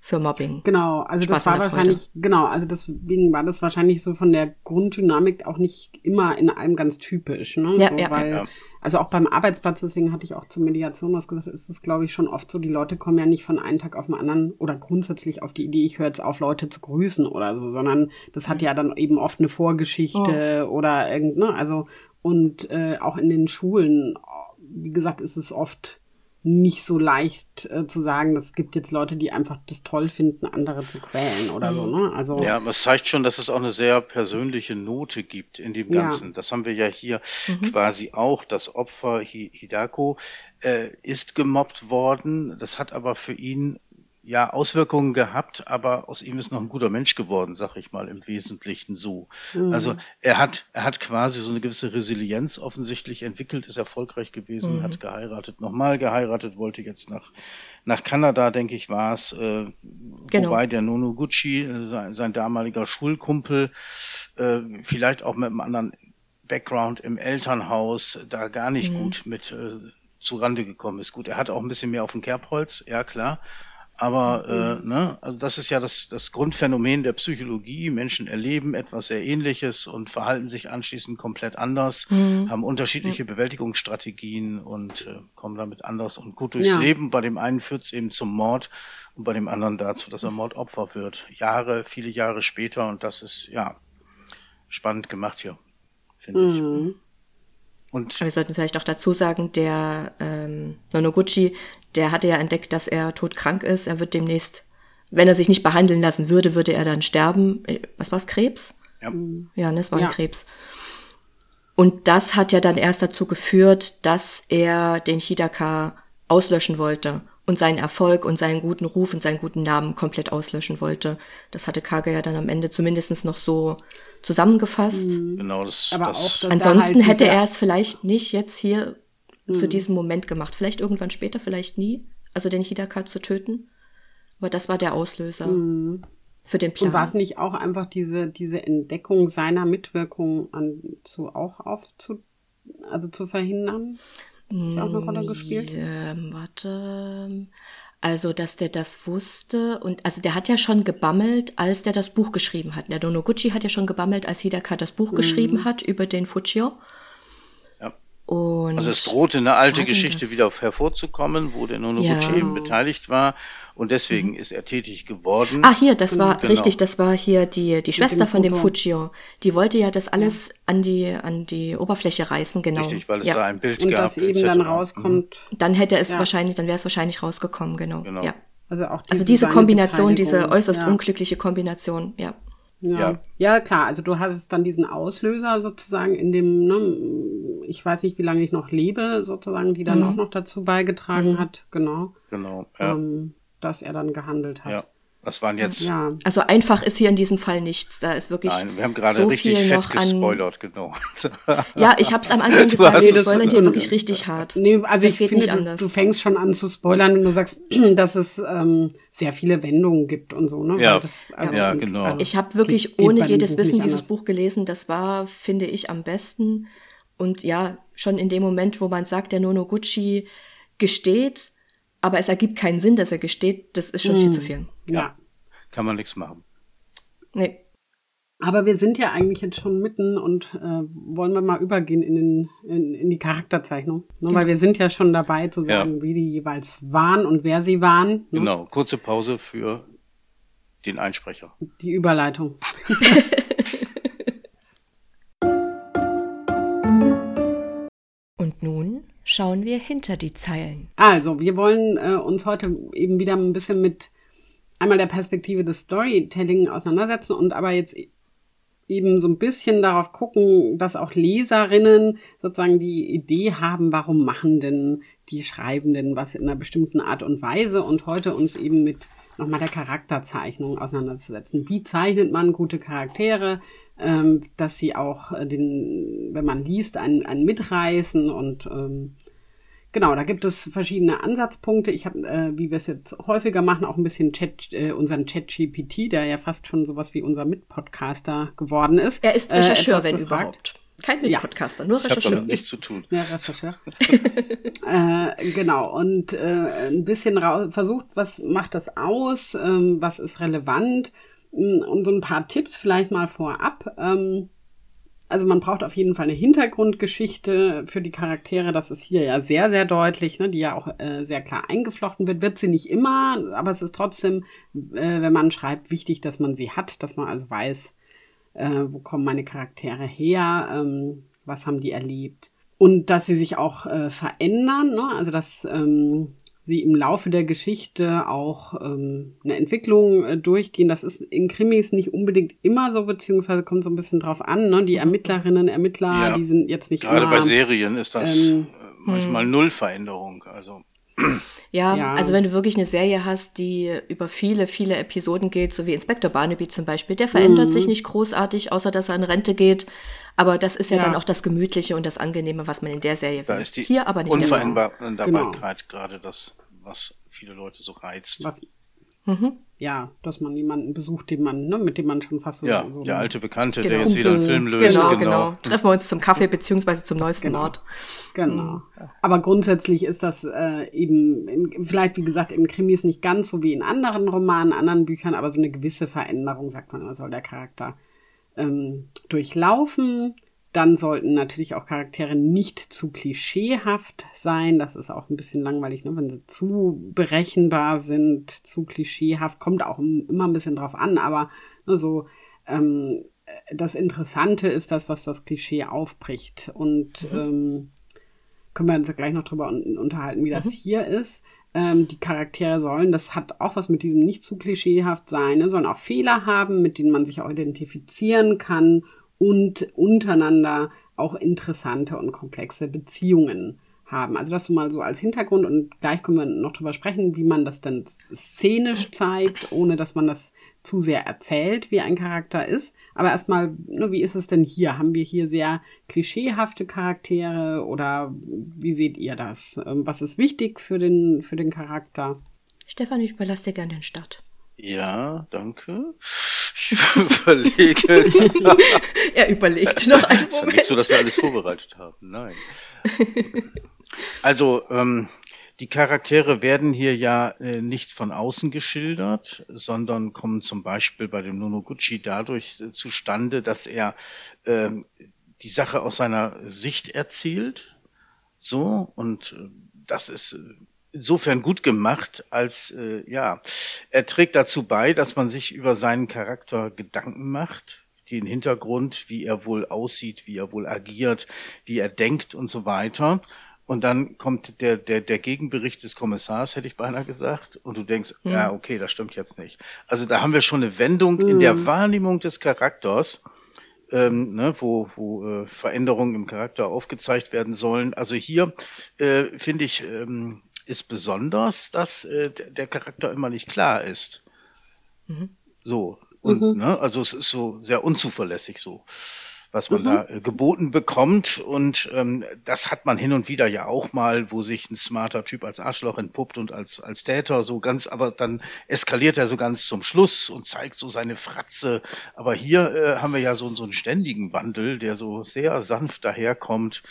für Mobbing. Genau, also Spaß das war der Freude. wahrscheinlich, genau, also deswegen war das wahrscheinlich so von der Grunddynamik auch nicht immer in allem ganz typisch, ne? Ja, so, ja, weil, ja. Also auch beim Arbeitsplatz, deswegen hatte ich auch zur Mediation was gesagt, ist es, glaube ich, schon oft so, die Leute kommen ja nicht von einem Tag auf den anderen oder grundsätzlich auf die Idee, ich höre jetzt auf, Leute zu grüßen oder so, sondern das hat ja dann eben oft eine Vorgeschichte oder irgend, ne, also, und äh, auch in den Schulen, wie gesagt, ist es oft nicht so leicht äh, zu sagen, es gibt jetzt Leute, die einfach das toll finden, andere zu quälen oder so, ne? Also Ja, aber es zeigt schon, dass es auch eine sehr persönliche Note gibt in dem Ja. Ganzen. Das haben wir ja hier Mhm. quasi auch. Das Opfer Hi- Hidako äh, ist gemobbt worden. Das hat aber für ihn ja, Auswirkungen gehabt, aber aus ihm ist noch ein guter Mensch geworden, sag ich mal, im Wesentlichen so. Mhm. Also er hat, er hat quasi so eine gewisse Resilienz offensichtlich entwickelt, ist erfolgreich gewesen, mhm. hat geheiratet, nochmal geheiratet, wollte jetzt nach, nach Kanada, denke ich, war es, äh, genau. wobei der Nonoguchi, äh, sein, sein damaliger Schulkumpel, äh, vielleicht auch mit einem anderen Background im Elternhaus da gar nicht mhm. gut mit äh, zurande gekommen ist. Gut, er hat auch ein bisschen mehr auf dem Kerbholz, ja klar. Aber äh, ne, also das ist ja das, das Grundphänomen der Psychologie. Menschen erleben etwas sehr Ähnliches und verhalten sich anschließend komplett anders, mhm. haben unterschiedliche ja. Bewältigungsstrategien und äh, kommen damit anders und gut durchs ja. Leben. Bei dem einen führt es eben zum Mord und bei dem anderen dazu, dass er Mordopfer wird. Jahre, viele Jahre später und das ist ja spannend gemacht hier, finde mhm. ich. Und wir sollten vielleicht auch dazu sagen, der ähm, Nonoguchi, der hatte ja entdeckt, dass er todkrank ist. Er wird demnächst, wenn er sich nicht behandeln lassen würde, würde er dann sterben. Äh, was war's, Krebs? Ja. Ja, ne, es war ja. ein Krebs. Und das hat ja dann erst dazu geführt, dass er den Hidaka auslöschen wollte und seinen Erfolg und seinen guten Ruf und seinen guten Namen komplett auslöschen wollte. Das hatte Kage ja dann am Ende zumindest noch so zusammengefasst. Mhm. Genau, das, Aber das auch, Ansonsten halt hätte er es vielleicht nicht jetzt hier mhm. zu diesem Moment gemacht. Vielleicht irgendwann später, vielleicht nie. Also den Hidaka zu töten. Aber das war der Auslöser mhm. für den Plan. Und war es nicht auch einfach diese, diese Entdeckung seiner Mitwirkung an, zu auch aufzu, also zu verhindern? Hat auch eine Rolle gespielt? Ja, warte. Also, dass der das wusste und also der hat ja schon gebammelt, als der das Buch geschrieben hat. Der Donoguchi hat ja schon gebammelt, als Hidaka das Buch mhm. geschrieben hat über den Fujio. Und also es drohte eine alte Geschichte wieder hervorzukommen, wo der Nonoguchi ja. eben beteiligt war und deswegen mhm. ist er tätig geworden. Ah, hier, das war genau. richtig, das war hier die, die Schwester von dem Fujio. Die wollte ja das alles ja. an die an die Oberfläche reißen, genau. Richtig, weil es ja. da ein Bild und gab. Und das eben dann rauskommt. Mhm. Dann hätte es wahrscheinlich, dann wäre es wahrscheinlich rausgekommen, genau. genau. Ja. Also, auch diese, also diese Kombination, diese äußerst unglückliche Kombination, ja. Ja. ja. ja, klar. Also du hattest dann diesen Auslöser sozusagen in dem, ne, ich weiß nicht, wie lange ich noch lebe, sozusagen, die dann mhm. auch noch dazu beigetragen mhm. hat, genau. Genau. Ja. Ähm, dass er dann gehandelt hat. Ja. Was waren jetzt? Ja. Also einfach ist hier in diesem Fall nichts. Da ist wirklich. Nein, wir haben gerade so richtig fett gespoilert, genau. ja, ich habe es am Anfang gesagt, wir spoilern hier wirklich richtig hart. Nee, also das ich finde, du, du, fängst schon an zu spoilern und du sagst, dass es ähm, sehr viele Wendungen gibt und so, ne? Ja, das, also, ja genau. Und, ich habe wirklich geht, ohne jedes Wissen dieses anders. Buch gelesen. Das war, finde ich, am besten. Und ja, schon in dem Moment, wo man sagt, der Nonoguchi gesteht, aber es ergibt keinen Sinn, dass er gesteht, das ist schon hm. viel zu viel. Ja. Kann man nichts machen. Nee. Aber wir sind ja eigentlich jetzt schon mitten und äh, wollen wir mal übergehen in, den, in, in die Charakterzeichnung. Ne? Genau. Weil wir sind ja schon dabei zu sagen, ja. wie die jeweils waren und wer sie waren. Ne? Genau, kurze Pause für den Einsprecher. Die Überleitung. und nun schauen wir hinter die Zeilen. Also, wir wollen äh, uns heute eben wieder ein bisschen mit einmal der Perspektive des Storytelling auseinandersetzen und aber jetzt eben so ein bisschen darauf gucken, dass auch Leserinnen sozusagen die Idee haben, warum machen denn die Schreibenden was in einer bestimmten Art und Weise und heute uns eben mit nochmal der Charakterzeichnung auseinanderzusetzen. Wie zeichnet man gute Charaktere? ähm, dass sie auch äh, den, wenn man liest, einen, einen mitreißen und ähm, genau, da gibt es verschiedene Ansatzpunkte. Ich habe, äh, wie wir es jetzt häufiger machen, auch ein bisschen Chat, äh, unseren Chat-GPT, der ja fast schon sowas wie unser Mitpodcaster geworden ist. Er ist Rechercheur, äh, wenn überhaupt. Kein Mitpodcaster, ja. nur Rechercheur. Ich habe damit nichts zu tun. Ja, Rechercheur. äh, genau, und äh, ein bisschen versucht, was macht das aus, ähm, was ist relevant und so ein paar Tipps vielleicht mal vorab. Ähm, also man braucht auf jeden Fall eine Hintergrundgeschichte für die Charaktere. Das ist hier ja sehr, sehr deutlich, ne, die ja auch äh, sehr klar eingeflochten wird. Wird sie nicht immer, aber es ist trotzdem, äh, wenn man schreibt, wichtig, dass man sie hat, dass man also weiß, äh, wo kommen meine Charaktere her, ähm, was haben die erlebt. Und dass sie sich auch äh, verändern, ne? also dass ähm, sie im Laufe der Geschichte auch ähm, eine Entwicklung äh, durchgehen. Das ist in Krimis nicht unbedingt immer so, beziehungsweise kommt so ein bisschen drauf an. Ne? Die Ermittlerinnen, Ermittler, ja, die sind jetzt nicht Gerade immer, bei Serien ist das ähm, äh, manchmal hm. null Veränderung. Also Ja, ja, also wenn du wirklich eine Serie hast, die über viele, viele Episoden geht, so wie Inspector Barnaby zum Beispiel, der verändert mhm. sich nicht großartig, außer dass er in Rente geht. Aber das ist ja, ja, dann auch das Gemütliche und das Angenehme, was man in der Serie da ist die Hier aber nicht. Unveränderbarkeit genau. gerade das, was viele Leute so reizt. Was, mhm ja, dass man jemanden besucht, den man, ne, mit dem man schon fast so. Ja, so der alte Bekannte, genau. der jetzt wieder einen Film löst. Genau, genau, genau. Treffen wir uns zum Kaffee beziehungsweise zum neuesten genau. Mord. Genau. Mhm. Aber grundsätzlich ist das äh, eben, in, vielleicht wie gesagt, in Krimis nicht ganz so wie in anderen Romanen, anderen Büchern, aber so eine gewisse Veränderung, sagt man immer, soll der Charakter ähm, durchlaufen. Dann sollten natürlich auch Charaktere nicht zu klischeehaft sein. Das ist auch ein bisschen langweilig, ne? wenn sie zu berechenbar sind, zu klischeehaft. Kommt auch immer ein bisschen drauf an, aber ne, so ähm, das Interessante ist das, was das Klischee aufbricht. Und mhm. ähm, können wir uns ja gleich noch drüber unterhalten, wie das mhm. hier ist. Ähm, die Charaktere sollen, das hat auch was mit diesem nicht zu klischeehaft sein, ne? sollen auch Fehler haben, mit denen man sich auch identifizieren kann und untereinander auch interessante und komplexe Beziehungen haben. Also das mal so als Hintergrund und gleich können wir noch drüber sprechen, wie man das dann szenisch zeigt, ohne dass man das zu sehr erzählt, wie ein Charakter ist. Aber erstmal, ne, wie ist es denn hier? Haben wir hier sehr klischeehafte Charaktere oder wie seht ihr das? Ähm, was ist wichtig für den, für den Charakter? Stefan, ich überlasse dir gerne den Start. Ja, danke. Ich überlege. er überlegt noch einen Moment. Ist nicht so, dass wir alles vorbereitet haben. Nein. Also, ähm, die Charaktere werden hier ja äh, nicht von außen geschildert, sondern kommen zum Beispiel bei dem Nonoguchi dadurch äh, zustande, dass er äh, die Sache aus seiner Sicht erzählt. So, und äh, das ist äh, insofern gut gemacht, als äh, ja, er trägt dazu bei, dass man sich über seinen Charakter Gedanken macht, den Hintergrund, wie er wohl aussieht, wie er wohl agiert, wie er denkt und so weiter. Und dann kommt der, der, der Gegenbericht des Kommissars, hätte ich beinahe gesagt, und du denkst, mhm. ja, okay, das stimmt jetzt nicht. Also da haben wir schon eine Wendung mhm. in der hm. Wahrnehmung des Charakters, ähm, ne, wo, wo äh, Veränderungen im Charakter aufgezeigt werden sollen. Also hier äh, finde ich, ähm, ist besonders, dass äh, der Charakter immer nicht klar ist. Mhm. So. Und, mhm. ne, also es ist so sehr unzuverlässig so, was man mhm. da äh, geboten bekommt. Und ähm, das hat man hin und wieder ja auch mal, wo sich ein smarter Typ als Arschloch entpuppt und als, als Täter so ganz, aber dann eskaliert er so ganz zum Schluss und zeigt so seine Fratze. Aber hier äh, haben wir ja so, so einen ständigen Wandel, der so sehr sanft daherkommt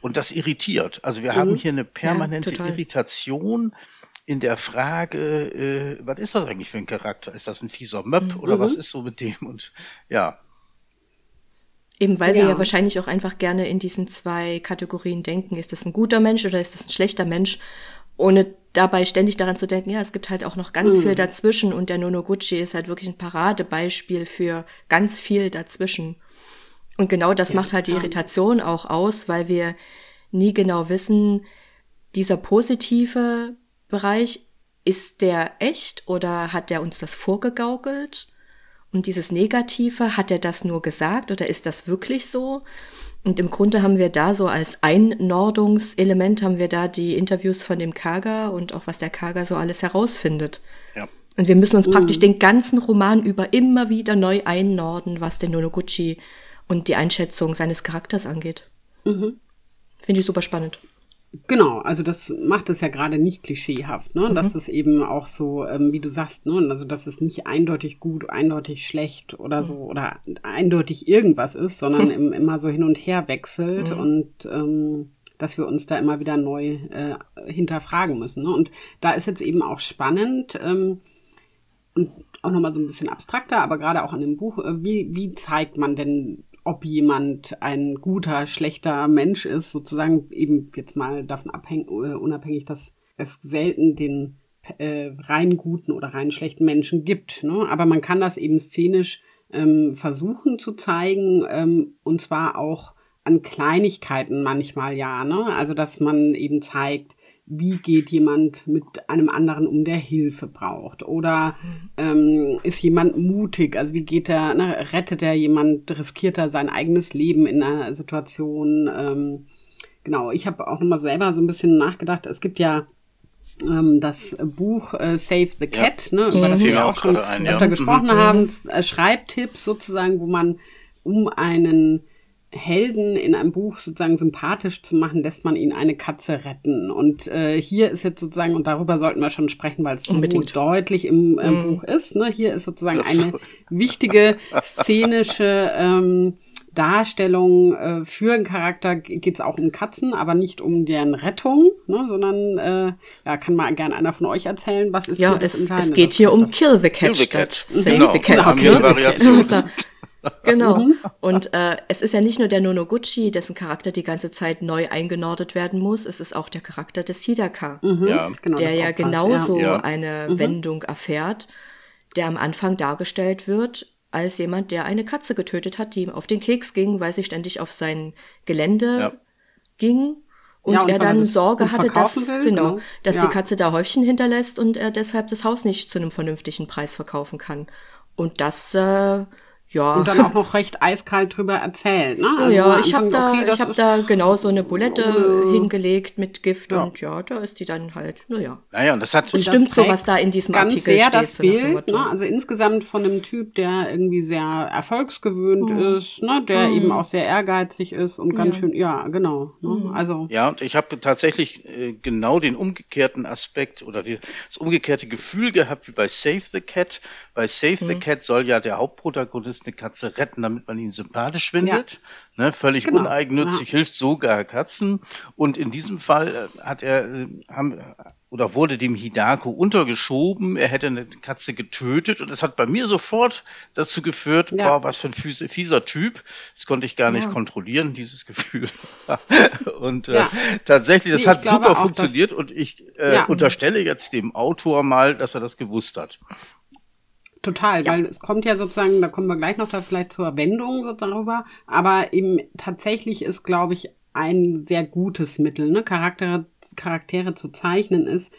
und das irritiert. Also wir mhm. haben hier eine permanente ja, Irritation in der Frage, äh, was ist das eigentlich für ein Charakter? Ist das ein fieser Möb mhm. oder was ist so mit dem? Und ja. Eben weil ja. wir ja wahrscheinlich auch einfach gerne in diesen zwei Kategorien denken. Ist das ein guter Mensch oder ist das ein schlechter Mensch? Ohne dabei ständig daran zu denken, ja, es gibt halt auch noch ganz mhm. viel dazwischen und der Nonoguchi ist halt wirklich ein Paradebeispiel für ganz viel dazwischen. Und genau das ja, macht halt die Irritation auch aus, weil wir nie genau wissen, dieser positive Bereich, ist der echt oder hat der uns das vorgegaukelt? Und dieses Negative, hat er das nur gesagt oder ist das wirklich so? Und im Grunde haben wir da so als Einnordungselement haben wir da die Interviews von dem Kaga und auch was der Kaga so alles herausfindet. Ja. Und wir müssen uns mhm. praktisch den ganzen Roman über immer wieder neu einnorden, was den Nonoguchi und die Einschätzung seines Charakters angeht. Mhm. Finde ich super spannend. Genau, also das macht es ja gerade nicht klischeehaft, ne? Mhm. Das ist eben auch so, ähm, wie du sagst, ne? Also dass es nicht eindeutig gut, eindeutig schlecht oder mhm. so oder eindeutig irgendwas ist, sondern im, immer so hin und her wechselt mhm. und ähm, dass wir uns da immer wieder neu äh, hinterfragen müssen. Ne? Und da ist jetzt eben auch spannend ähm, und auch nochmal so ein bisschen abstrakter, aber gerade auch in dem Buch, äh, wie, wie zeigt man denn ob jemand ein guter, schlechter Mensch ist, sozusagen eben jetzt mal davon abhängig, äh, unabhängig, dass es selten den äh, rein guten oder rein schlechten Menschen gibt. Ne? Aber man kann das eben szenisch ähm, versuchen zu zeigen, ähm, und zwar auch an Kleinigkeiten manchmal ja. Ne? Also dass man eben zeigt, wie geht jemand mit einem anderen um, der Hilfe braucht? Oder ähm, ist jemand mutig? Also wie geht er, ne, rettet er jemand, riskiert er sein eigenes Leben in einer Situation? Ähm, genau, ich habe auch nochmal selber so ein bisschen nachgedacht. Es gibt ja ähm, das Buch äh, Save the Cat, Ja. ne, über das Fiel wir auch schon gerade ein, ja. öfter Mhm. gesprochen haben. Äh, Schreibtipps sozusagen, wo man um einen Helden in einem Buch sozusagen sympathisch zu machen, lässt man ihn eine Katze retten. Und äh, hier ist jetzt sozusagen, und darüber sollten wir schon sprechen, weil es so Unbedingt. deutlich im äh, Buch ist. Ne? Hier ist sozusagen eine wichtige szenische ähm, Darstellung äh, für einen Charakter geht es auch um Katzen, aber nicht um deren Rettung, ne, sondern äh, ja, kann mal gerne einer von euch erzählen, was ist Ja, hier das es, Entscheidende? es geht hier um Kill the Cat Kill the Cat. Save Genau. the Cat. Ne? eine Variation. Also, Genau. Mhm. Und äh, es ist ja nicht nur der Nonoguchi, dessen Charakter die ganze Zeit neu eingenordet werden muss, es ist auch der Charakter des Hidaka, Ja. Genau, der ja genauso Ja. eine Wendung erfährt, der am Anfang dargestellt wird als jemand, der eine Katze getötet hat, die ihm auf den Keks ging, weil sie ständig auf sein Gelände Ja. ging. Und Ja, und er er dann Sorge hatte, dass, will, genau, genau. dass Ja. die Katze da Häufchen hinterlässt und er deshalb das Haus nicht zu einem vernünftigen Preis verkaufen kann. Und das, äh, ja. Und dann auch noch recht eiskalt drüber erzählt. Ne? Ja, Also ja, ich habe da, okay, ich hab da genau so eine Bulette Äh, hingelegt mit Gift ja. und ja, da ist die dann halt, naja. Naja, und das hat Und das stimmt so, was da in diesem ganz Artikel sehr steht. das so Bild, ne? also insgesamt von einem Typ, der irgendwie sehr erfolgsgewöhnt Hm. ist, ne? der eben auch sehr ehrgeizig ist und ganz schön, ja, genau. Ne? Hm. Also Ja, und ich habe tatsächlich äh, genau den umgekehrten Aspekt oder die, das umgekehrte Gefühl gehabt wie bei Save the Cat. Bei Save Mhm. the Cat soll ja der Hauptprotagonist eine Katze retten, damit man ihn sympathisch findet. Ne, völlig Genau, uneigennützig, hilft sogar Katzen. Und in diesem Fall äh, hat er, äh, haben, oder wurde dem Hidako untergeschoben, er hätte eine Katze getötet und das hat bei mir sofort dazu geführt, Ja. boah, was für ein fieser, fieser Typ. Das konnte ich gar nicht kontrollieren, dieses Gefühl. und äh, Ja. tatsächlich, das Nee, hat super auch, funktioniert und ich äh, Ja. unterstelle jetzt dem Autor mal, dass er das gewusst hat. Total, weil es kommt ja sozusagen, da kommen wir gleich noch da vielleicht zur Wendung so darüber, aber eben tatsächlich ist, glaube ich, ein sehr gutes Mittel, ne? Charaktere, Charaktere zu zeichnen ist,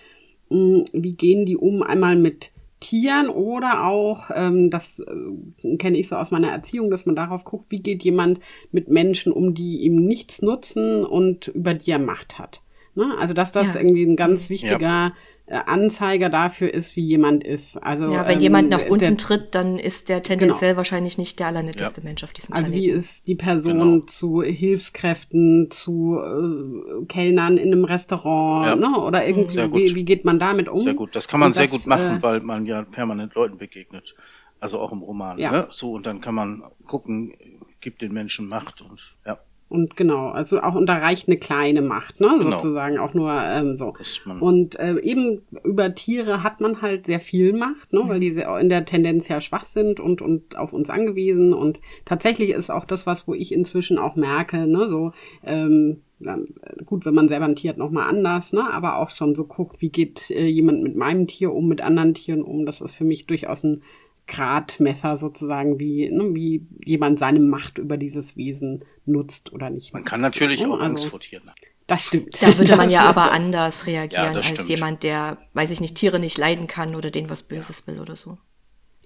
mh, wie gehen die um, einmal mit Tieren oder auch, ähm, das äh, kenne ich so aus meiner Erziehung, dass man darauf guckt, wie geht jemand mit Menschen um, die ihm nichts nutzen und über die er Macht hat. Ne? Also dass das Ja. irgendwie ein ganz wichtiger äh, Anzeiger dafür ist, wie jemand ist. Also Ja, wenn ähm, jemand nach der- unten tritt, dann ist der tendenziell wahrscheinlich nicht der allernetteste Mensch auf diesem Also wie Planeten. ist die Person Genau. zu Hilfskräften, zu äh, Kellnern in einem Restaurant, Ja. ne? Oder irgendwie, Sehr gut. wie, wie geht man damit um? Sehr gut. Das kann man Und sehr das, gut machen, äh, weil man ja permanent Leuten begegnet. Also auch im Roman. Ja. Ne? So, und dann kann man gucken, gibt den Menschen Macht und ja, Und genau, also auch und da reicht eine kleine Macht, ne? Genau. Sozusagen auch nur ähm, so. Und äh, eben über Tiere hat man halt sehr viel Macht, ne? Weil die sehr in der Tendenz ja schwach sind und und auf uns angewiesen. Und tatsächlich ist auch das, was wo ich inzwischen auch merke, ne? So ähm, äh, gut, wenn man selber ein Tier hat, nochmal anders, ne? Aber auch schon so guckt, wie geht äh, jemand mit meinem Tier um, mit anderen Tieren um. Das ist für mich durchaus ein Gradmesser sozusagen, wie, ne, wie jemand seine Macht über dieses Wesen nutzt oder nicht. man nutzt. kann natürlich Ne? auch Angst Also, vor Tieren haben. Das stimmt. Da würde man ja ist- aber anders reagieren Ja, als stimmt. jemand, der, weiß ich nicht, Tiere nicht leiden kann oder denen was Böses will oder so.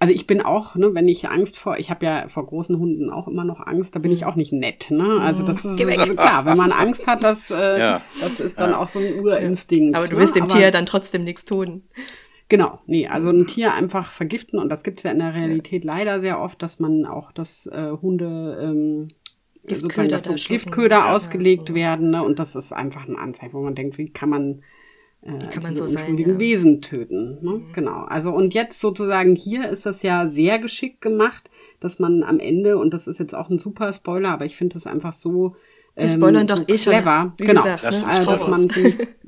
Also ich bin auch, ne, wenn ich Angst vor, ich habe ja vor großen Hunden auch immer noch Angst, da bin ich auch nicht nett, ne? Also das ist Geh weg. also klar, wenn man Angst hat, das, äh, Ja. das ist dann auch so ein Urinstinkt. Aber du ne? willst dem Aber- Tier dann trotzdem nichts tun. Genau, nee, also ein Tier einfach vergiften und das gibt's ja in der Realität leider sehr oft, dass man auch, dass äh, Hunde ähm, Giftköder sozusagen, dass so. Giftköder Ja. ausgelegt werden, ne? Und das ist einfach ein Anzeichen, wo man denkt, wie kann man äh, kann man so sein, ja. Mhm. Wesen töten. Ne? Genau. Also und jetzt sozusagen hier ist das ja sehr geschickt gemacht, dass man am Ende und das ist jetzt auch ein super Spoiler, aber ich finde das einfach so Wir spoilern so doch eh schon, clever, wie genau, gesagt, Lass ne? äh, dass man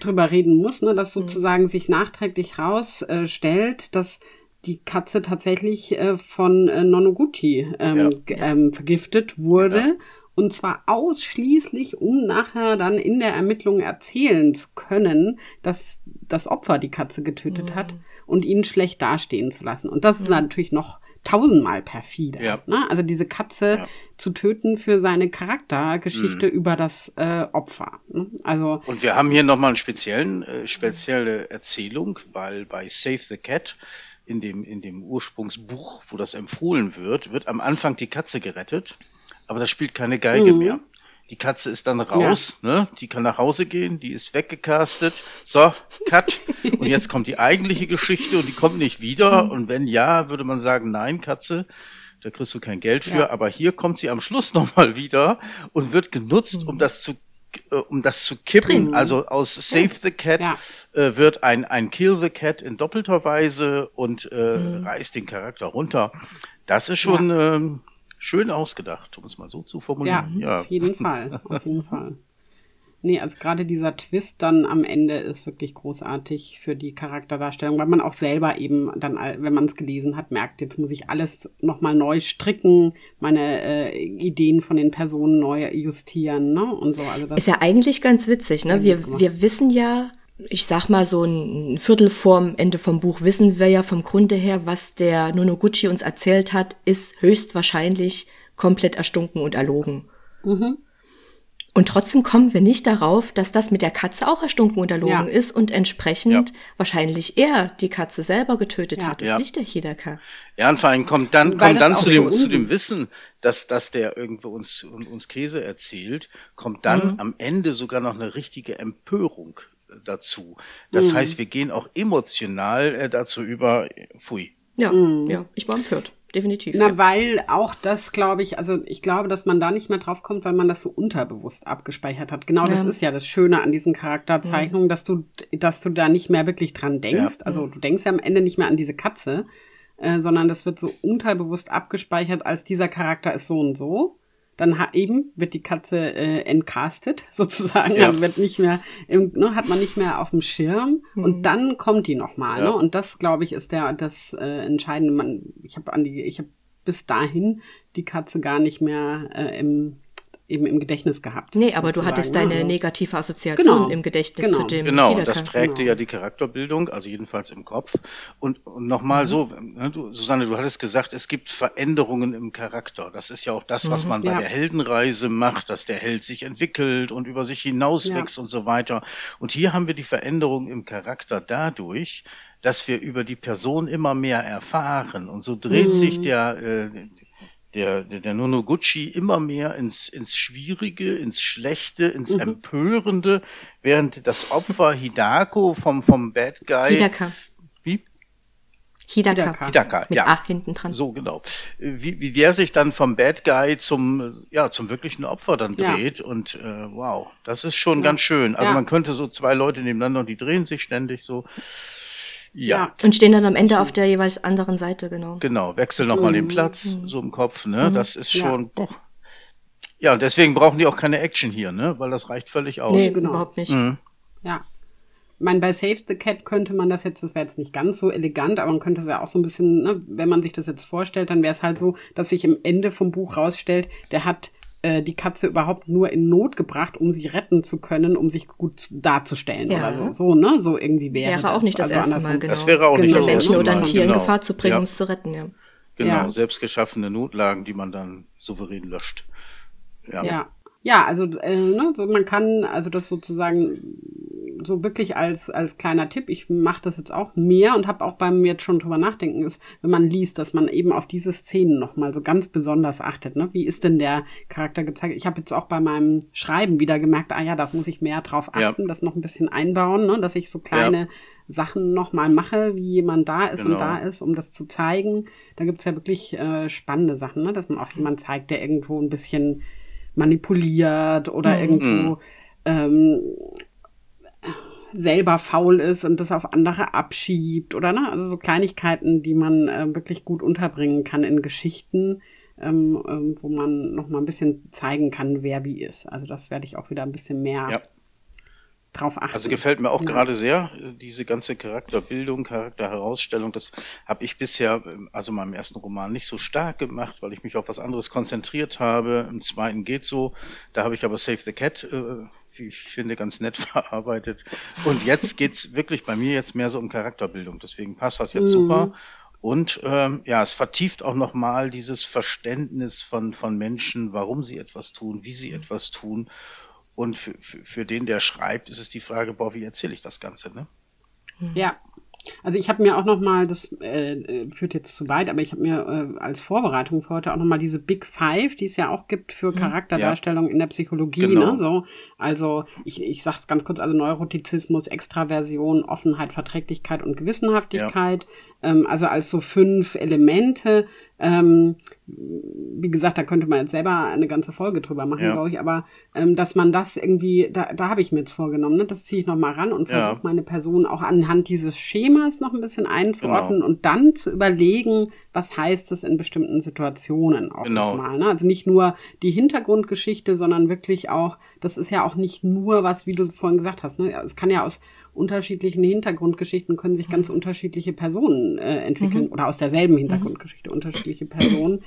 drüber reden muss, ne, Mhm. dass sozusagen sich nachträglich rausstellt, äh, dass die Katze tatsächlich äh, von äh, Nonoguchi ähm, Ja. ähm, vergiftet wurde. Und zwar ausschließlich, um nachher dann in der Ermittlung erzählen zu können, dass das Opfer die Katze getötet hat und ihn schlecht dastehen zu lassen. Und das ist natürlich noch tausendmal perfider. Ja. Ne? Also diese Katze Ja. zu töten für seine Charaktergeschichte über das äh, Opfer. Ne? Also Und wir haben hier nochmal einen speziellen, äh, spezielle Erzählung, weil bei Save the Cat in dem, in dem Ursprungsbuch, wo das empfohlen wird, wird am Anfang die Katze gerettet, aber das spielt keine Geige mehr. Die Katze ist dann raus, ja. ne? Die kann nach Hause gehen, die ist weggecastet. So, Cut. Und jetzt kommt die eigentliche Geschichte und die kommt nicht wieder. Mhm. Und wenn ja, würde man sagen, nein, Katze, da kriegst du kein Geld für. Ja. Aber hier kommt sie am Schluss nochmal wieder und wird genutzt, um mhm. das zu äh, um das zu kippen, Drin. also aus Save the Cat ja. äh, wird ein, ein Kill the Cat in doppelter Weise und äh, mhm. reißt den Charakter runter. Das ist schon ja. ähm, schön ausgedacht, um es mal so zu formulieren. Ja, ja. auf jeden Fall, auf jeden Fall. Nee, also gerade dieser Twist dann am Ende ist wirklich großartig für die Charakterdarstellung, weil man auch selber eben dann, wenn man es gelesen hat, merkt, jetzt muss ich alles nochmal neu stricken, meine äh, Ideen von den Personen neu justieren, ne? Und so. Also das ist ja eigentlich ganz witzig, ne? Wir, wir wissen ja, ich sag mal so ein Viertel vorm Ende vom Buch wissen wir ja vom Grunde her, was der Nonoguchi uns erzählt hat, ist höchstwahrscheinlich komplett erstunken und erlogen. Mhm. Und trotzdem kommen wir nicht darauf, dass das mit der Katze auch erstunken und erlogen ja. ist und entsprechend ja. wahrscheinlich er die Katze selber getötet ja. hat und nicht der Hidaka. Ja, und vor allem kommt dann, kommt dann zu, dem, zu dem Wissen, dass, dass der irgendwo uns, uns Käse erzählt, kommt dann mhm. am Ende sogar noch eine richtige Empörung dazu. Das mhm. heißt, wir gehen auch emotional äh, dazu über, pfui. Ja, mhm. ja, ich war empört definitiv. Na, ja. weil auch das, glaube ich, also ich glaube, dass man da nicht mehr drauf kommt, weil man das so unterbewusst abgespeichert hat. Genau, ja. das ist ja das Schöne an diesen Charakterzeichnungen, ja. dass du, dass du da nicht mehr wirklich dran denkst. Also du denkst ja am Ende nicht mehr an diese Katze, äh, sondern das wird so unterbewusst abgespeichert, als dieser Charakter ist so und so dann ha eben wird die Katze äh, entcastet sozusagen, ja. also wird nicht mehr, ne, hat man nicht mehr auf dem Schirm mhm. und dann kommt die nochmal. Ja. Ne? Und das, glaube ich, ist der das äh, Entscheidende. Man, ich habe an die, ich habe bis dahin die Katze gar nicht mehr äh, im eben im Gedächtnis gehabt. Nee, aber du hattest deine also, negative Assoziation genau, im Gedächtnis genau, zu dem Genau, Wiederkehr. das prägte genau. ja die Charakterbildung, also jedenfalls im Kopf. Und, und nochmal mhm. so, ne, du, Susanne, du hattest gesagt, es gibt Veränderungen im Charakter. Das ist ja auch das, was mhm, man bei ja. der Heldenreise macht, dass der Held sich entwickelt und über sich hinauswächst ja. und so weiter. Und hier haben wir die Veränderung im Charakter dadurch, dass wir über die Person immer mehr erfahren. Und so dreht mhm. sich der, äh, der, der, der Nonoguchi immer mehr ins, ins Schwierige, ins Schlechte, ins mhm. Empörende, während das Opfer Hidako vom, vom Bad Guy. Hidaka. Wie? Hidaka. Hidaka, Mit ja. A hinten dran. So, genau. Wie, wie der sich dann vom Bad Guy zum, ja, zum wirklichen Opfer dann dreht ja. und, äh, wow, das ist schon ja. ganz schön. Also ja. man könnte so zwei Leute nebeneinander und die drehen sich ständig so. Ja. Und stehen dann am Ende auf der jeweils anderen Seite, genau. Genau, wechseln so. nochmal den Platz, mhm. so im Kopf, ne? Mhm. Das ist schon. Ja. ja, und deswegen brauchen die auch keine Action hier, ne? Weil das reicht völlig aus. Nee, genau. überhaupt nicht. Mhm. Ja. Ich meine, bei Save the Cat könnte man das jetzt, das wäre jetzt nicht ganz so elegant, aber man könnte es ja auch so ein bisschen, ne, wenn man sich das jetzt vorstellt, dann wäre es halt so, dass sich im Ende vom Buch rausstellt, der hat äh, die Katze überhaupt nur in Not gebracht, um sie retten zu können, um sich gut darzustellen ja. oder so. So, ne? So irgendwie wäre. Wäre das. auch nicht das also erste Mal, genau. Das wäre auch genau. nicht das Menschen oder ein Tier genau. in Gefahr zu bringen, ja. um es zu retten, ja. Genau, ja. selbstgeschaffene Notlagen, die man dann souverän löscht. Ja. Ja, also äh, ne, so man kann also das sozusagen so wirklich als, als kleiner Tipp, ich mache das jetzt auch mehr und habe auch beim jetzt schon drüber nachdenken, ist, wenn man liest, dass man eben auf diese Szenen nochmal so ganz besonders achtet. Ne? Wie ist denn der Charakter gezeigt? Ich habe jetzt auch bei meinem Schreiben wieder gemerkt, ah ja, da muss ich mehr drauf achten, ja. das noch ein bisschen einbauen, ne? dass ich so kleine ja. Sachen nochmal mache, wie jemand da ist genau. und da ist, um das zu zeigen. Da gibt's ja wirklich äh, spannende Sachen, ne? dass man auch jemand zeigt, der irgendwo ein bisschen manipuliert oder mhm. irgendwo ähm, selber faul ist und das auf andere abschiebt oder ne, also so Kleinigkeiten, die man äh, wirklich gut unterbringen kann in Geschichten, ähm, ähm, wo man noch mal ein bisschen zeigen kann, wer wie ist. Also das werde ich auch wieder ein bisschen mehr ja. Drauf achten. Also gefällt mir auch ja. gerade sehr diese ganze Charakterbildung, Charakterherausstellung. Das habe ich bisher, also meinem ersten Roman nicht so stark gemacht, weil ich mich auf was anderes konzentriert habe. Im zweiten geht so. Da habe ich aber Save the Cat äh, wie ich finde, ganz nett verarbeitet. Und jetzt geht's wirklich bei mir jetzt mehr so um Charakterbildung. Deswegen passt das jetzt mhm. super. Und ähm, ja, es vertieft auch nochmal dieses Verständnis von, von Menschen, warum sie etwas tun, wie sie etwas tun. Und für, für, für den, der schreibt, ist es die Frage, boah, wie erzähle ich das Ganze, ne? Ja, Also ich habe mir auch noch mal, das äh, äh, führt jetzt zu weit, aber ich habe mir äh, als Vorbereitung für heute auch noch mal diese Big Five, die es ja auch gibt für mhm. Charakterdarstellung ja. in der Psychologie. Genau. Ne? So, also ich, ich sage es ganz kurz, also Neurotizismus, Extraversion, Offenheit, Verträglichkeit und Gewissenhaftigkeit. Ja. Ähm, also als so fünf Elemente, ähm, wie gesagt, da könnte man jetzt selber eine ganze Folge drüber machen, ja. glaube ich, aber ähm, dass man das irgendwie, da, da habe ich mir jetzt vorgenommen, ne? das ziehe ich nochmal ran und versuche ja. meine Person auch anhand dieses Schemas noch ein bisschen einzuordnen genau. und dann zu überlegen, was heißt es in bestimmten Situationen auch genau. nochmal. Ne? Also nicht nur die Hintergrundgeschichte, sondern wirklich auch, das ist ja auch nicht nur was, wie du vorhin gesagt hast, ne? es kann ja aus unterschiedlichen Hintergrundgeschichten können sich ganz unterschiedliche Personen äh, entwickeln mhm. oder aus derselben Hintergrundgeschichte unterschiedliche Personen.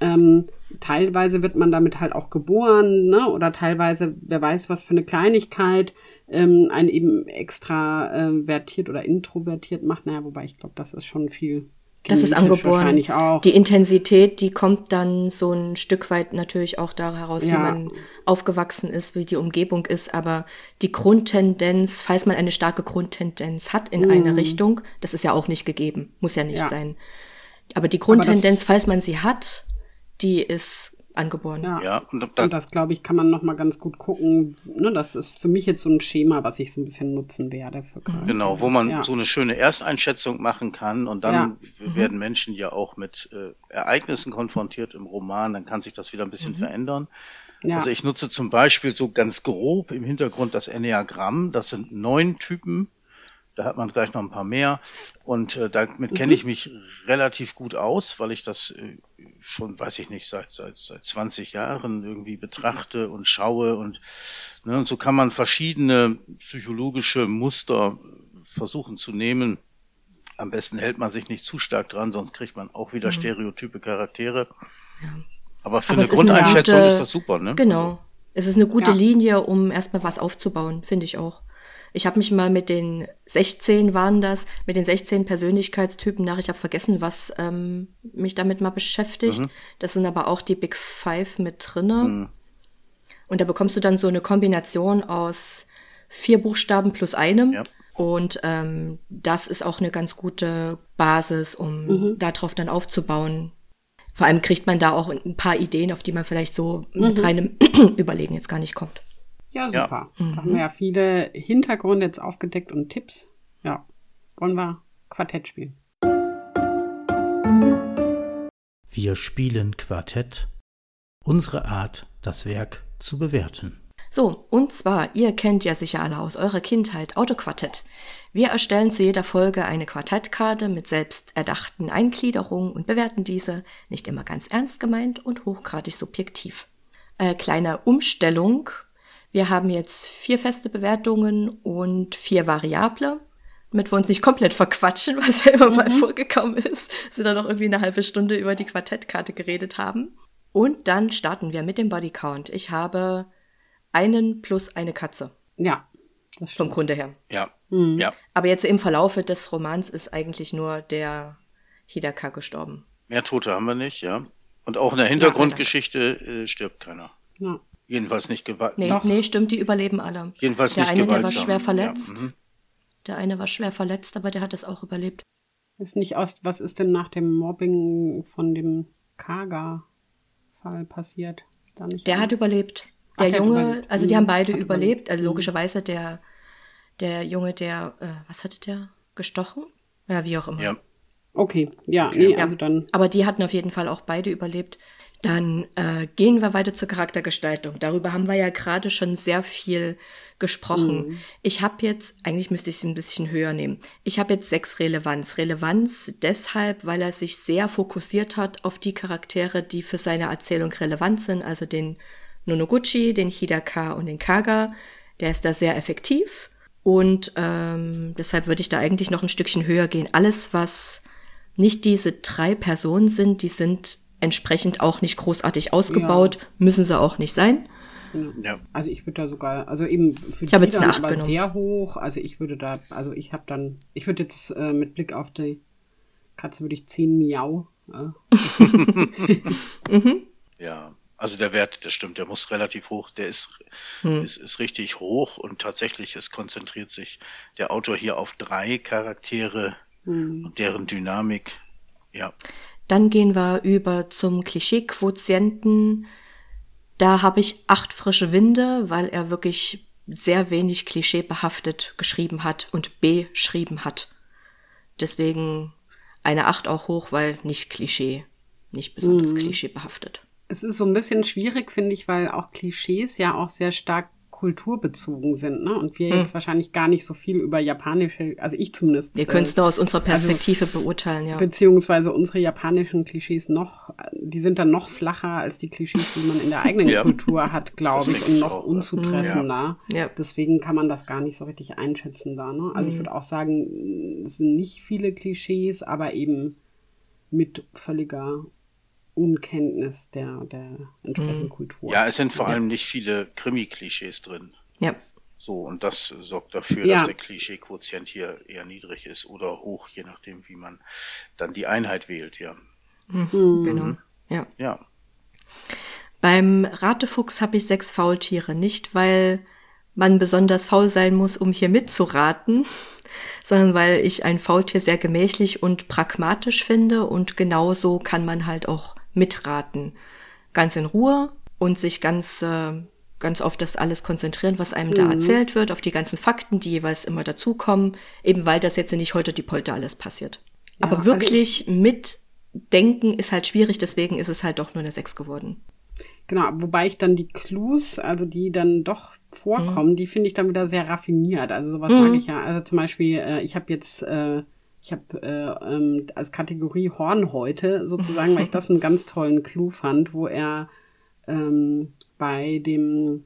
Ähm, teilweise wird man damit halt auch geboren, ne? Oder teilweise, wer weiß, was für eine Kleinigkeit ähm, einen eben extra äh, vertiert oder introvertiert macht. Naja, wobei ich glaube, das ist schon viel das ist angeboren. Die Intensität, die kommt dann so ein Stück weit natürlich auch da heraus, ja. wie man aufgewachsen ist, wie die Umgebung ist. Aber die Grundtendenz, falls man eine starke Grundtendenz hat in mm. eine Richtung, das ist ja auch nicht gegeben, muss ja nicht ja. sein. Aber die Grundtendenz, Aber falls man sie hat, die ist angeboren. Ja, ja und, da, und das, glaube ich, kann man noch mal ganz gut gucken. Ne, das ist für mich jetzt so ein Schema, was ich so ein bisschen nutzen werde. Für Köln. Genau, wo man ja. so eine schöne Ersteinschätzung machen kann und dann ja. Mhm. werden Menschen ja auch mit äh, Ereignissen konfrontiert im Roman, dann kann sich das wieder ein bisschen mhm. verändern. Ja. Also ich nutze zum Beispiel so ganz grob im Hintergrund das Enneagramm. Das sind neun Typen da hat man gleich noch ein paar mehr. Und äh, damit kenne ich mhm. mich relativ gut aus, weil ich das äh, schon, weiß ich nicht, seit, seit, seit 20 Jahren irgendwie betrachte und schaue. Und, ne, und so kann man verschiedene psychologische Muster versuchen zu nehmen. Am besten hält man sich nicht zu stark dran, sonst kriegt man auch wieder mhm. stereotype Charaktere. Ja. Aber für Aber eine Grundeinschätzung eine gute, ist das super, ne? Genau. Also. Es ist eine gute ja. Linie, um erstmal was aufzubauen, finde ich auch. Ich habe mich mal mit den 16 waren das, mit den 16 Persönlichkeitstypen nach, ich habe vergessen, was ähm, mich damit mal beschäftigt. Mhm. Das sind aber auch die Big Five mit drinne. Mhm. Und da bekommst du dann so eine Kombination aus vier Buchstaben plus einem. Ja. Und ähm, das ist auch eine ganz gute Basis, um mhm. darauf dann aufzubauen. Vor allem kriegt man da auch ein paar Ideen, auf die man vielleicht so mit mhm. reinem Überlegen jetzt gar nicht kommt. Ja, super. Ja. Da haben wir ja viele Hintergründe jetzt aufgedeckt und Tipps. Ja, wollen wir Quartett spielen. Wir spielen Quartett. Unsere Art, das Werk zu bewerten. So, und zwar, ihr kennt ja sicher alle aus eurer Kindheit Autoquartett. Wir erstellen zu jeder Folge eine Quartettkarte mit selbst erdachten Eingliederungen und bewerten diese, nicht immer ganz ernst gemeint und hochgradig subjektiv. Äh, kleine Umstellung wir haben jetzt vier feste Bewertungen und vier Variable, damit wir uns nicht komplett verquatschen, was ja immer mhm. mal vorgekommen ist, dass wir dann noch irgendwie eine halbe Stunde über die Quartettkarte geredet haben. Und dann starten wir mit dem Bodycount. Ich habe einen plus eine Katze. Ja. Vom Grunde her. Ja. Mhm. ja. Aber jetzt im Verlaufe des Romans ist eigentlich nur der Hidaka gestorben. Mehr Tote haben wir nicht, ja. Und auch in der Hintergrundgeschichte ja, äh, stirbt keiner. Ja. Jedenfalls nicht gewaltsam. Nee, nee, stimmt, die überleben alle. Jedenfalls der nicht eine, gewaltsam. Der eine, der war schwer verletzt. Ja. Mhm. Der eine war schwer verletzt, aber der hat es auch überlebt. Ist nicht aus, was ist denn nach dem Mobbing von dem Kaga-Fall passiert? der hat überlebt. Der Ach, Junge, überlebt. also die haben beide überlebt. überlebt. Also mhm. logischerweise der, der Junge, der, äh, was hatte der? Gestochen? Ja, wie auch immer. Ja. Okay, ja, okay. Nee, also dann. Aber die hatten auf jeden Fall auch beide überlebt. Dann äh, gehen wir weiter zur Charaktergestaltung. Darüber haben wir ja gerade schon sehr viel gesprochen. Mhm. Ich habe jetzt, eigentlich müsste ich es ein bisschen höher nehmen. Ich habe jetzt sechs Relevanz. Relevanz deshalb, weil er sich sehr fokussiert hat auf die Charaktere, die für seine Erzählung relevant sind, also den Nonoguchi, den Hidaka und den Kaga. Der ist da sehr effektiv. Und ähm, deshalb würde ich da eigentlich noch ein Stückchen höher gehen. Alles, was nicht diese drei Personen sind, die sind entsprechend auch nicht großartig ausgebaut, ja. müssen sie auch nicht sein. Ja. Also ich würde da sogar, also eben für ich die jetzt eine 8 aber sehr hoch. Also ich würde da, also ich habe dann, ich würde jetzt äh, mit Blick auf die Katze würde ich 10 Miau. Äh. mhm. Ja. Also der Wert, das stimmt, der muss relativ hoch, der ist, hm. ist, ist richtig hoch und tatsächlich, es konzentriert sich der Autor hier auf drei Charaktere hm. und deren Dynamik, ja. Dann gehen wir über zum Klischee-Quotienten. Da habe ich acht frische Winde, weil er wirklich sehr wenig klischeebehaftet geschrieben hat und beschrieben hat. Deswegen eine acht auch hoch, weil nicht Klischee, nicht besonders mhm. klischeebehaftet. Es ist so ein bisschen schwierig, finde ich, weil auch Klischees ja auch sehr stark kulturbezogen sind, ne? Und wir hm. jetzt wahrscheinlich gar nicht so viel über japanische, also ich zumindest. Wir können es äh, nur aus unserer also Perspektive also, beurteilen, ja. Beziehungsweise unsere japanischen Klischees noch, die sind dann noch flacher als die Klischees, die man in der eigenen ja. Kultur hat, glaube ich, und noch auch, unzutreffender. Ja. ja. Deswegen kann man das gar nicht so richtig einschätzen da, ne? Also mhm. ich würde auch sagen, es sind nicht viele Klischees, aber eben mit völliger Unkenntnis der, der entsprechenden mhm. Kultur. Ja, es sind vor ja. allem nicht viele Krimi-Klischees drin. Ja. So, und das sorgt dafür, ja. dass der Klischee-Quotient hier eher niedrig ist oder hoch, je nachdem, wie man dann die Einheit wählt, ja. Mhm. mhm. Genau. Ja. Ja. Beim Ratefuchs habe ich sechs Faultiere, nicht weil man besonders faul sein muss, um hier mitzuraten, sondern weil ich ein Faultier sehr gemächlich und pragmatisch finde und genauso kann man halt auch mitraten. Ganz in Ruhe und sich ganz, äh, ganz auf das alles konzentrieren, was einem mhm. da erzählt wird, auf die ganzen Fakten, die jeweils immer dazukommen, eben weil das jetzt nicht heute die Polter alles passiert. Ja, Aber wirklich also mitdenken ist halt schwierig, deswegen ist es halt doch nur eine 6 geworden. Genau, wobei ich dann die Clues, also die dann doch vorkommen, mhm. die finde ich dann wieder sehr raffiniert. Also sowas mhm. mag ich ja. Also zum Beispiel, äh, ich habe jetzt äh, ich habe äh, ähm, als Kategorie Hornhäute sozusagen, weil ich das einen ganz tollen Clou fand, wo er ähm, bei dem,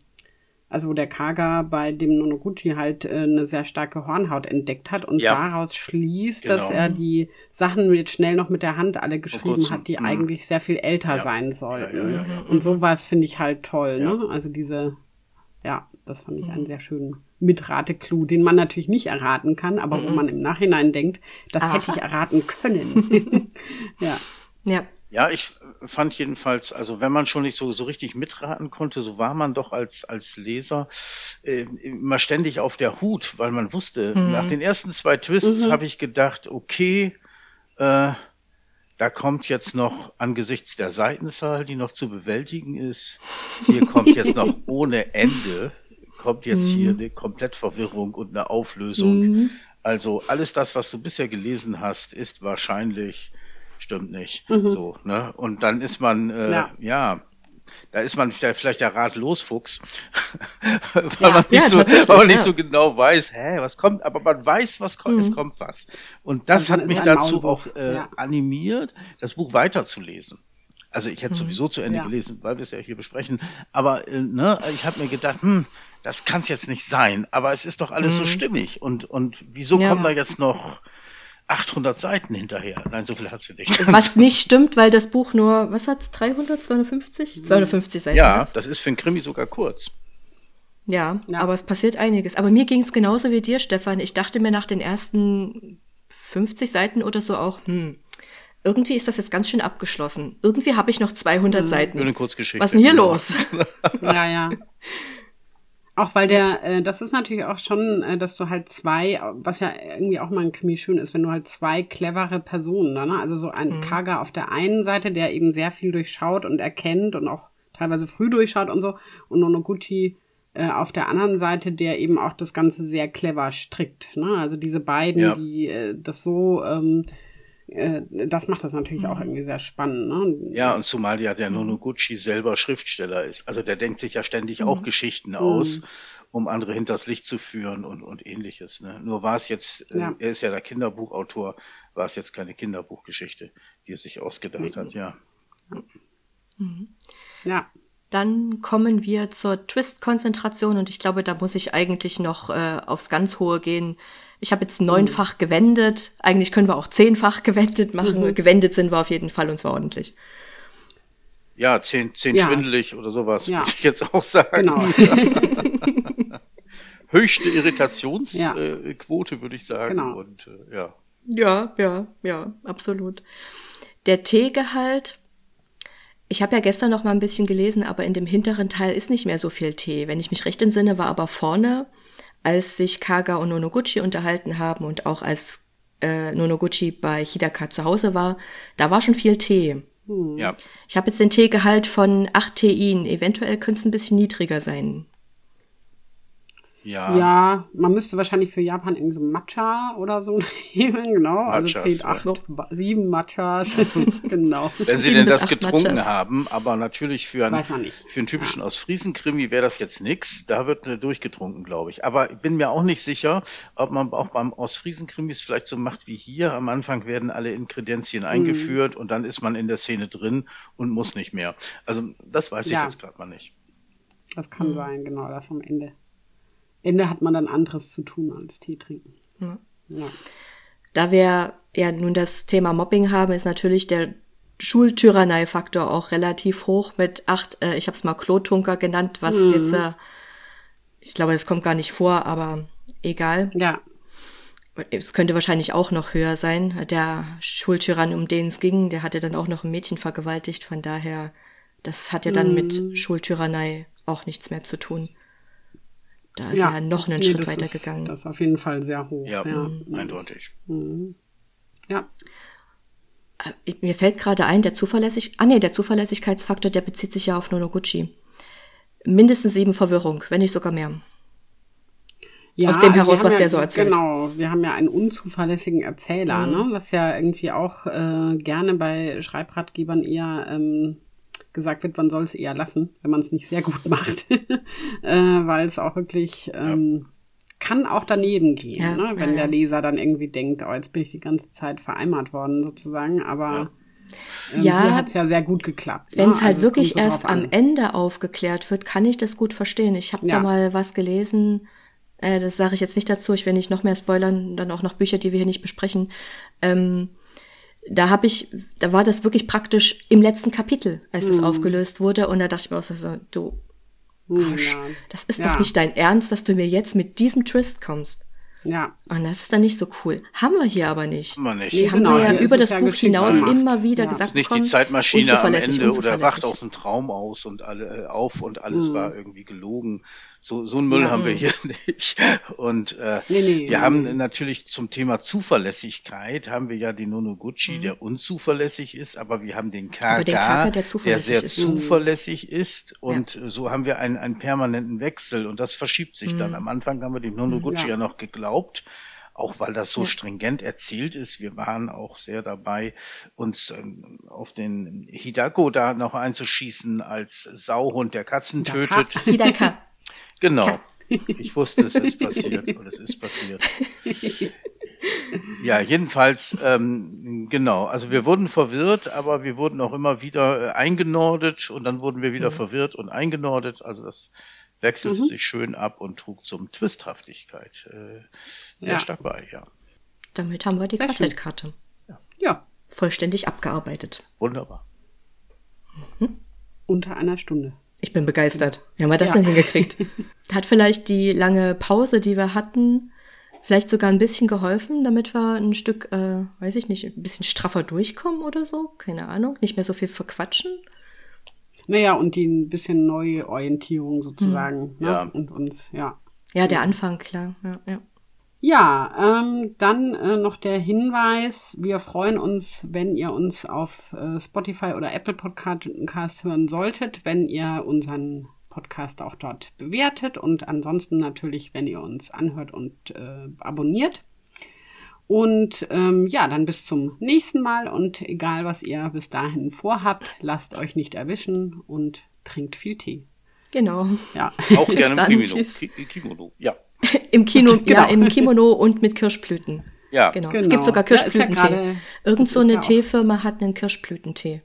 also wo der Kaga bei dem Nonoguchi halt äh, eine sehr starke Hornhaut entdeckt hat und ja. daraus schließt, genau. dass er die Sachen jetzt schnell noch mit der Hand alle geschrieben hat, die mh. eigentlich sehr viel älter ja. sein sollten. Ja, und sowas finde ich halt toll, ne? Also diese, ja, das fand ich einen mhm. sehr schönen Mitrate-Clou, den man natürlich nicht erraten kann, aber mhm. wo man im Nachhinein denkt, das Aha. hätte ich erraten können. ja. Ja. Ja, ich fand jedenfalls, also wenn man schon nicht so, so richtig mitraten konnte, so war man doch als, als Leser äh, immer ständig auf der Hut, weil man wusste, mhm. nach den ersten zwei Twists mhm. habe ich gedacht, okay, äh, da kommt jetzt noch angesichts der Seitenzahl, die noch zu bewältigen ist, hier kommt jetzt noch ohne Ende kommt jetzt mhm. hier eine Komplettverwirrung und eine Auflösung. Mhm. Also alles das, was du bisher gelesen hast, ist wahrscheinlich, stimmt nicht. Mhm. So, ne? Und dann ist man, äh, ja. ja da ist man vielleicht der Ratlosfuchs, weil ja, man nicht, ja, so, weil man nicht so genau weiß, hä, was kommt, aber man weiß, was kommt, mhm. es kommt was. Und das hat mich dazu auch äh, animiert, das Buch weiterzulesen. Also ich hätte mhm. sowieso zu Ende gelesen, weil wir es ja hier besprechen. Aber äh, ne, ich habe mir gedacht, hm, das kann es jetzt nicht sein, aber es ist doch alles mhm. so stimmig und, und wieso ja. kommen da jetzt noch 800 Seiten hinterher? Nein, so viel hat sie nicht. Was nicht stimmt, weil das Buch nur, was hat's, 300, 250? 250 Seiten. Ja, hat's. das ist für ein Krimi sogar kurz. Ja, ja, aber es passiert einiges. Aber mir ging es genauso wie dir, Stefan. Ich dachte mir nach den ersten 50 Seiten oder so auch, hm, irgendwie ist das jetzt ganz schön abgeschlossen. Irgendwie habe ich noch 200 hm. Seiten. Nur eine Kurzgeschichte. Was ist denn hier genau. los? ja, ja. Auch weil der, äh, das ist natürlich auch schon, äh, dass du halt zwei, was ja irgendwie auch mal ein Krimi schön ist, wenn du halt zwei clevere Personen da, ne? Also so ein mhm. Kaga auf der einen Seite, der eben sehr viel durchschaut und erkennt und auch teilweise früh durchschaut und so, und Nonoguchi äh, auf der anderen Seite, der eben auch das Ganze sehr clever strickt. Ne? Also diese beiden, ja. die äh, das so ähm, äh, das macht das natürlich auch mhm. irgendwie sehr spannend. Ne? Ja, und zumal ja der Nonoguchi selber Schriftsteller ist. Also der denkt sich ja ständig mhm. auch Geschichten aus, mhm. um andere hinters Licht zu führen und, und ähnliches. Ne? Nur war es jetzt, äh, ja. er ist ja der Kinderbuchautor, war es jetzt keine Kinderbuchgeschichte, die er sich ausgedacht mhm. hat, ja. Mhm. Ja. Dann kommen wir zur Twist-Konzentration und ich glaube, da muss ich eigentlich noch äh, aufs ganz Hohe gehen. Ich habe jetzt neunfach gewendet. Eigentlich können wir auch zehnfach gewendet machen. Mhm. Gewendet sind wir auf jeden Fall und zwar ordentlich. Ja, zehn, zehn ja. schwindelig oder sowas, ja. würde ich jetzt auch sagen. Genau. Höchste Irritationsquote, ja. würde ich sagen. Genau. Und, äh, ja. ja, ja, ja, absolut. Der Teegehalt Ich habe ja gestern noch mal ein bisschen gelesen, aber in dem hinteren Teil ist nicht mehr so viel Tee. Wenn ich mich recht entsinne, war aber vorne, als sich Kaga und Nonoguchi unterhalten haben und auch als äh, Nonoguchi bei Hidaka zu Hause war, da war schon viel Tee. Ja. Ich habe jetzt den Teegehalt von 8 Tein. Eventuell könnte es ein bisschen niedriger sein. Ja. Ja, man müsste wahrscheinlich für Japan irgendwie so Matcha oder so nehmen, genau. Also Matchas, 10, 8, 7 Matchas, genau. Wenn sie Sieben denn das getrunken Matchas. haben, aber natürlich für einen, für einen typischen Ostfriesen-Krimi wäre das jetzt nix. Da wird eine durchgetrunken, glaube ich. Aber ich bin mir auch nicht sicher, ob man auch beim Ostfriesen-Krimis vielleicht so macht wie hier. Am Anfang werden alle Ingredienzien eingeführt und dann ist man in der Szene drin und muss nicht mehr. Also das weiß ich Ja. jetzt gerade mal nicht. Das kann sein, genau, das am Ende. Ende hat man dann anderes zu tun als Tee trinken. Ja. Ja. Da wir ja nun das Thema Mobbing haben, ist natürlich der Schultyrannei-Faktor auch relativ hoch mit acht, äh, ich habe es mal Klotunker genannt, was jetzt, äh, ich glaube, das kommt gar nicht vor, aber egal. ja, Es könnte wahrscheinlich auch noch höher sein. Der Schultyrann, um den es ging, der hatte dann auch noch ein Mädchen vergewaltigt. Von daher, das hat ja dann mit Schultyrannei auch nichts mehr zu tun. Da ist er noch einen Nee, Schritt weiter ist, gegangen. Das ist auf jeden Fall sehr hoch. Ja, Ja, eindeutig. ja. Äh, Mir fällt gerade ein, der Zuverlässig, ah nee, der Zuverlässigkeitsfaktor, der bezieht sich ja auf Nonoguchi. Mindestens sieben Verwirrung, wenn nicht sogar mehr. Ja, Aus dem heraus, was ja, der so erzählt. Genau, wir haben ja einen unzuverlässigen Erzähler, Mhm. ne? was ja irgendwie auch äh, gerne bei Schreibratgebern eher ähm, gesagt wird, man soll es eher lassen, wenn man es nicht sehr gut macht, äh, weil es auch wirklich ähm, kann auch daneben gehen, Ja, ne? wenn ja, der ja. Leser dann irgendwie denkt, oh, jetzt bin ich die ganze Zeit vereimert worden sozusagen, aber ähm, Ja, hat es ja sehr gut geklappt. Wenn ne? es halt Also wirklich so erst am an. Ende aufgeklärt wird, kann ich das gut verstehen. Ich habe Ja. da mal was gelesen, äh, das sage ich jetzt nicht dazu, ich will nicht noch mehr spoilern, dann auch noch Bücher, die wir hier nicht besprechen. Ähm, da habe ich, da war das wirklich praktisch im letzten Kapitel, als Mhm. es aufgelöst wurde. Und da dachte ich mir auch so, du Arsch, Ja. das ist Ja. doch nicht dein Ernst, dass du mir jetzt mit diesem Twist kommst. Ja, Und das ist dann nicht so cool. Haben wir hier aber nicht. Haben wir nicht. Die Nee, haben genau, wir ja über das Buch hinaus gemacht. immer wieder Ja. gesagt ist nicht die Zeitmaschine am Ende oder wacht aus dem Traum aus und alle äh, auf und Mhm. alles war irgendwie gelogen. So, so ein Müll haben wir hier nicht. Und äh, Nee, nee, wir nee, haben natürlich zum Thema Zuverlässigkeit haben wir ja den Nonoguchi, der unzuverlässig ist, aber wir haben den Mhm. Den Kaga, der der sehr ist. zuverlässig ist. Und äh, so haben wir einen, einen permanenten Wechsel und das verschiebt sich Mhm. dann. Am Anfang haben wir dem Nonoguchi Ja. ja noch geglaubt auch weil das so stringent erzählt ist. Wir waren auch sehr dabei, uns ähm, auf den Hidako da noch einzuschießen als Sauhund, der Katzen Hidaka. tötet. Hidaka. Genau. Ich wusste, es ist passiert und es ist passiert. Ja, jedenfalls, ähm, genau. Also wir wurden verwirrt, aber wir wurden auch immer wieder äh, eingenordet und dann wurden wir wieder verwirrt und eingenordet. Also das wechselte sich schön ab und trug zum Twisthaftigkeit äh, sehr Ja. stark bei, ja. Damit haben wir die. Quartettkarte ja, vollständig abgearbeitet. Wunderbar. unter einer Stunde. Ich bin begeistert. Wie haben wir das Ja. denn hingekriegt? Hat vielleicht die lange Pause, die wir hatten, vielleicht sogar ein bisschen geholfen, damit wir ein Stück, äh, weiß ich nicht, ein bisschen straffer durchkommen oder so? Keine Ahnung. Nicht mehr so viel verquatschen? Naja, und die ein bisschen neue Orientierung sozusagen. Ne? Ja. Und uns, ja. Ja, der Anfang, klar. Ja, ja. Ja, ähm, dann äh, noch der Hinweis, wir freuen uns, wenn ihr uns auf äh, Spotify oder Apple Podcast hören solltet, wenn ihr unseren Podcast auch dort bewertet und ansonsten natürlich, wenn ihr uns anhört und äh, abonniert. Und ähm, ja, dann bis zum nächsten Mal und egal, was ihr bis dahin vorhabt, lasst euch nicht erwischen und trinkt viel Tee. Genau. Ja, Auch gerne im Kimono. Ja. Im Kino, ja, Genau. im Kimono und mit Kirschblüten. Ja. Genau. Es Genau. gibt sogar Ja, ist ja Kirschblütentee. gerade- Irgend so eine ja Teefirma hat einen Kirschblütentee.